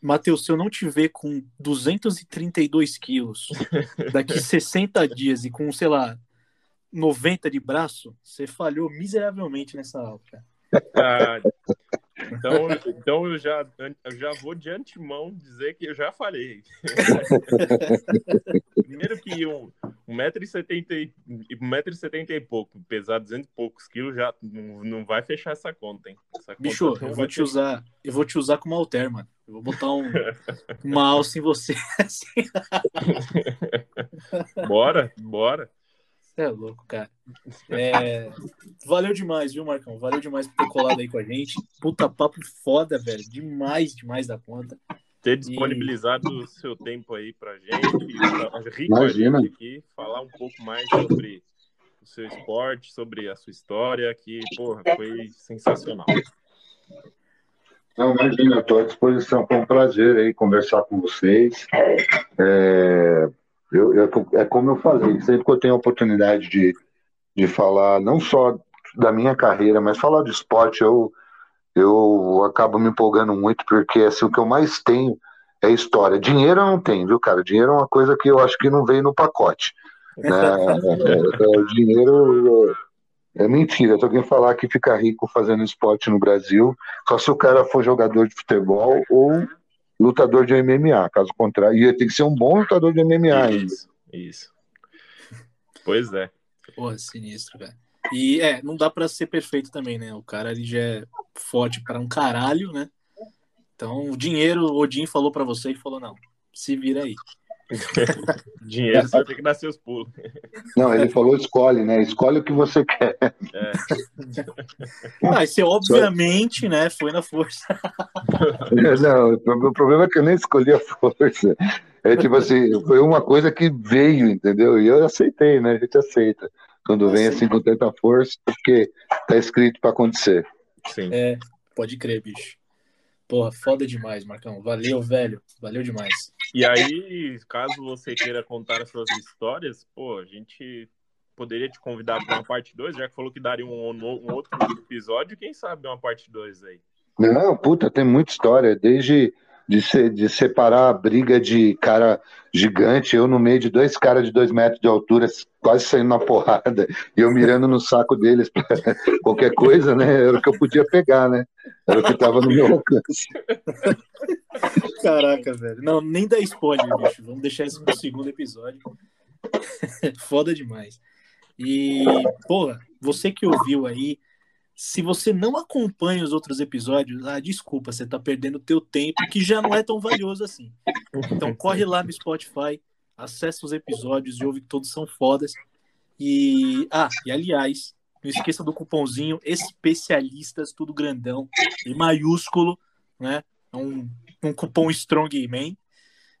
Matheus, se eu não te ver com 232 quilos daqui 60 dias e com, sei lá, 90 de braço, você falhou miseravelmente nessa aula, cara.
Ah, então, então eu já, eu já vou de antemão dizer que eu já falei. Primeiro que um, um metro e setenta e pouco, pesar 200 e poucos quilos, já não, não vai fechar essa conta, hein? Essa
Bicho, eu vou te usar, eu vou te usar como alter, mano. Eu vou botar um, uma alça em você. assim.
Bora, bora.
Você é louco, cara. É, Valeu demais, viu, Marcão? Valeu demais por ter colado aí com a gente. Puta papo foda, velho. Demais, demais da conta.
Ter disponibilizado o seu tempo aí pra gente, pra rico
Imagina.
a gente aqui, falar um pouco mais sobre o seu esporte, sobre a sua história, que, porra, foi sensacional.
Não, imagina, estou à disposição. Foi um prazer aí conversar com vocês. É, eu, eu- é como eu falei, sempre que eu tenho a oportunidade de, de falar, não só da minha carreira, mas falar do esporte, eu, eu acabo me empolgando muito, porque assim, o que eu mais tenho é história. Dinheiro eu não tenho, viu, cara? Dinheiro é uma coisa que eu acho que não veio no pacote. Né? É, o dinheiro é mentira. Se alguém falar que fica rico fazendo esporte no Brasil, só se o cara for jogador de futebol ou lutador de MMA, caso contrário. E ele tem que ser um bom lutador de MMA ainda.
Isso, isso. Pois é.
Porra, sinistro, velho. E é, não dá pra ser perfeito também, né? O cara ali já é forte para um caralho, né? Então, o dinheiro, o Odin falou pra você e falou: não, se vira aí.
Dinheiro você vai ter que dar seus pulos.
Não, ele falou escolhe, né? Escolhe o que você quer.
É.
Ah, e você, obviamente, né, foi na força.
Não, o problema é que eu nem escolhi a força. É tipo assim, foi uma coisa que veio, entendeu? E eu aceitei, né? A gente aceita. Quando vem assim com tanta força, porque tá escrito para acontecer.
Sim.
É, pode crer, bicho. Porra, foda demais, Marcão. Valeu, velho. Valeu demais.
E aí, caso você queira contar as suas histórias, pô, a gente poderia te convidar para uma parte 2, já que falou que daria um, um outro episódio, quem sabe uma parte 2 aí.
Não, puta, tem muita história. Desde de, se- de separar a briga de cara gigante, eu no meio de dois caras de dois metros de altura, quase saindo na porrada, e eu mirando no saco deles pra qualquer coisa, né? Era o que eu podia pegar, né? Era o que tava no meu alcance.
Caraca, velho. Não, nem dá spoiler, bicho. Vamos deixar isso pro segundo episódio. Foda demais. E, porra, você que ouviu aí, se você não acompanha os outros episódios, ah, desculpa, você tá perdendo o teu tempo, que já não é tão valioso assim. Então corre lá no Spotify, acessa os episódios e ouve que todos são fodas. E, ah, e aliás, não esqueça do cupomzinho especialistas, tudo grandão, em maiúsculo, né? Um um cupom STRONGMAN.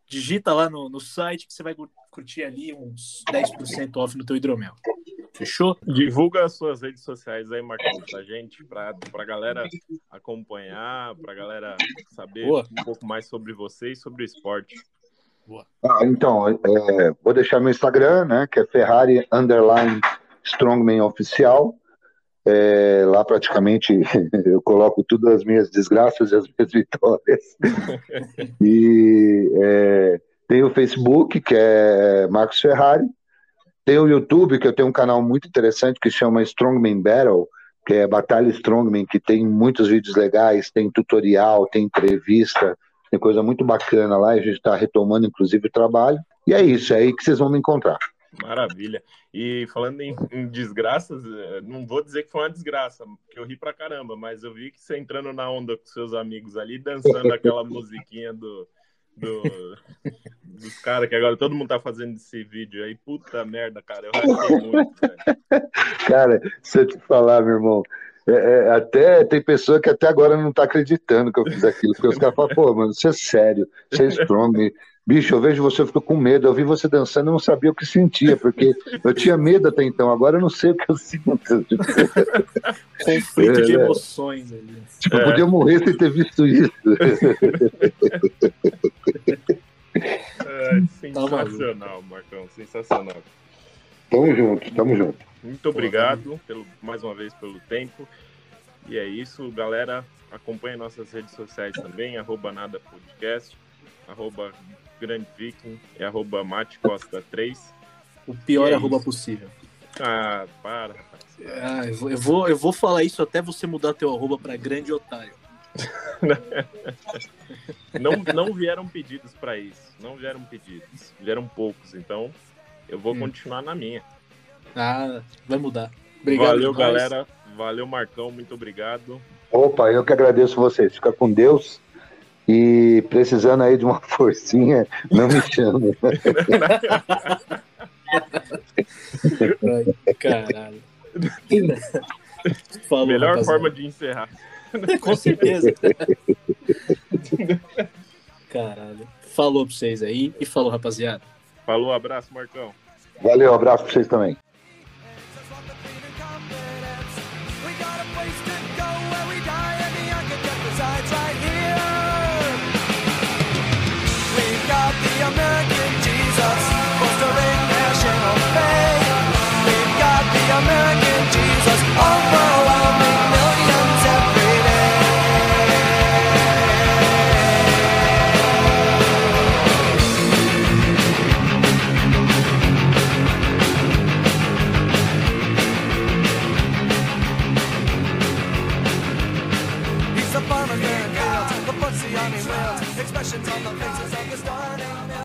Digita lá no, no site que você vai cur- curtir ali uns 10% off no teu hidromel. Fechou?
Divulga as suas redes sociais aí, Marcão, pra gente, pra, pra galera acompanhar, pra galera saber
Boa.
um pouco mais sobre você e sobre o esporte.
Ah, então, é, vou deixar meu Instagram, né? Que é Ferrari Underline Strongman Oficial. É, lá praticamente eu coloco todas as minhas desgraças e as minhas vitórias. E é, tem o Facebook, que é Marcos Ferrari. Tem o YouTube, que eu tenho um canal muito interessante que chama Strongman Battle, que é Batalha Strongman, que tem muitos vídeos legais, tem tutorial, tem entrevista, tem coisa muito bacana lá. e A gente está retomando, inclusive, o trabalho. E é isso, é aí que vocês vão me encontrar.
Maravilha. E falando em, em desgraças, eh, não vou dizer que foi uma desgraça, porque eu ri pra caramba, mas eu vi que você entrando na onda com seus amigos ali, dançando aquela musiquinha do, do- dos caras que agora todo mundo tá fazendo esse vídeo aí. Puta merda, cara, eu rachei muito.
Cara, se eu te falar, meu irmão, é, é, até tem pessoa que até agora não tá acreditando que eu fiz aquilo. Porque os caras falam, pô, mano, isso é sério, isso é strong. Bicho, eu vejo você, eu fico com medo. Eu vi você dançando e não sabia o que sentia, porque eu tinha medo até então, agora eu não sei o que eu sinto.
Conflito de
É, é.
emoções ali.
Tipo, eu podia morrer sem ter visto isso.
É, sensacional, Marcão, sensacional.
Tamo junto, tamo junto.
Muito obrigado pelo, mais uma vez pelo tempo. E é isso, galera. Acompanhe nossas redes sociais também, arroba nada podcast, arroba grande viking e arroba mate costa 3.
O pior
é
arroba
isso.
possível.
Ah, para, rapaz.
Ah, eu, vou, eu, vou, eu vou falar isso até você mudar teu arroba pra grande otário.
Não, não vieram pedidos para isso. Não vieram pedidos. Vieram poucos, então eu vou
Hum.
continuar na minha.
Ah, vai mudar. Obrigado
Valeu, galera. Valeu, Marcão. Muito obrigado.
Opa, eu que agradeço vocês. Fica com Deus. E precisando aí de uma forcinha, não me chame.
Ai, caralho. Falou,
Melhor
rapaziada.
forma de encerrar.
Com certeza. Caralho. Falou pra vocês aí e falou, rapaziada.
Falou, abraço, Marcão.
Valeu, abraço pra vocês também.
American Jesus. Fostering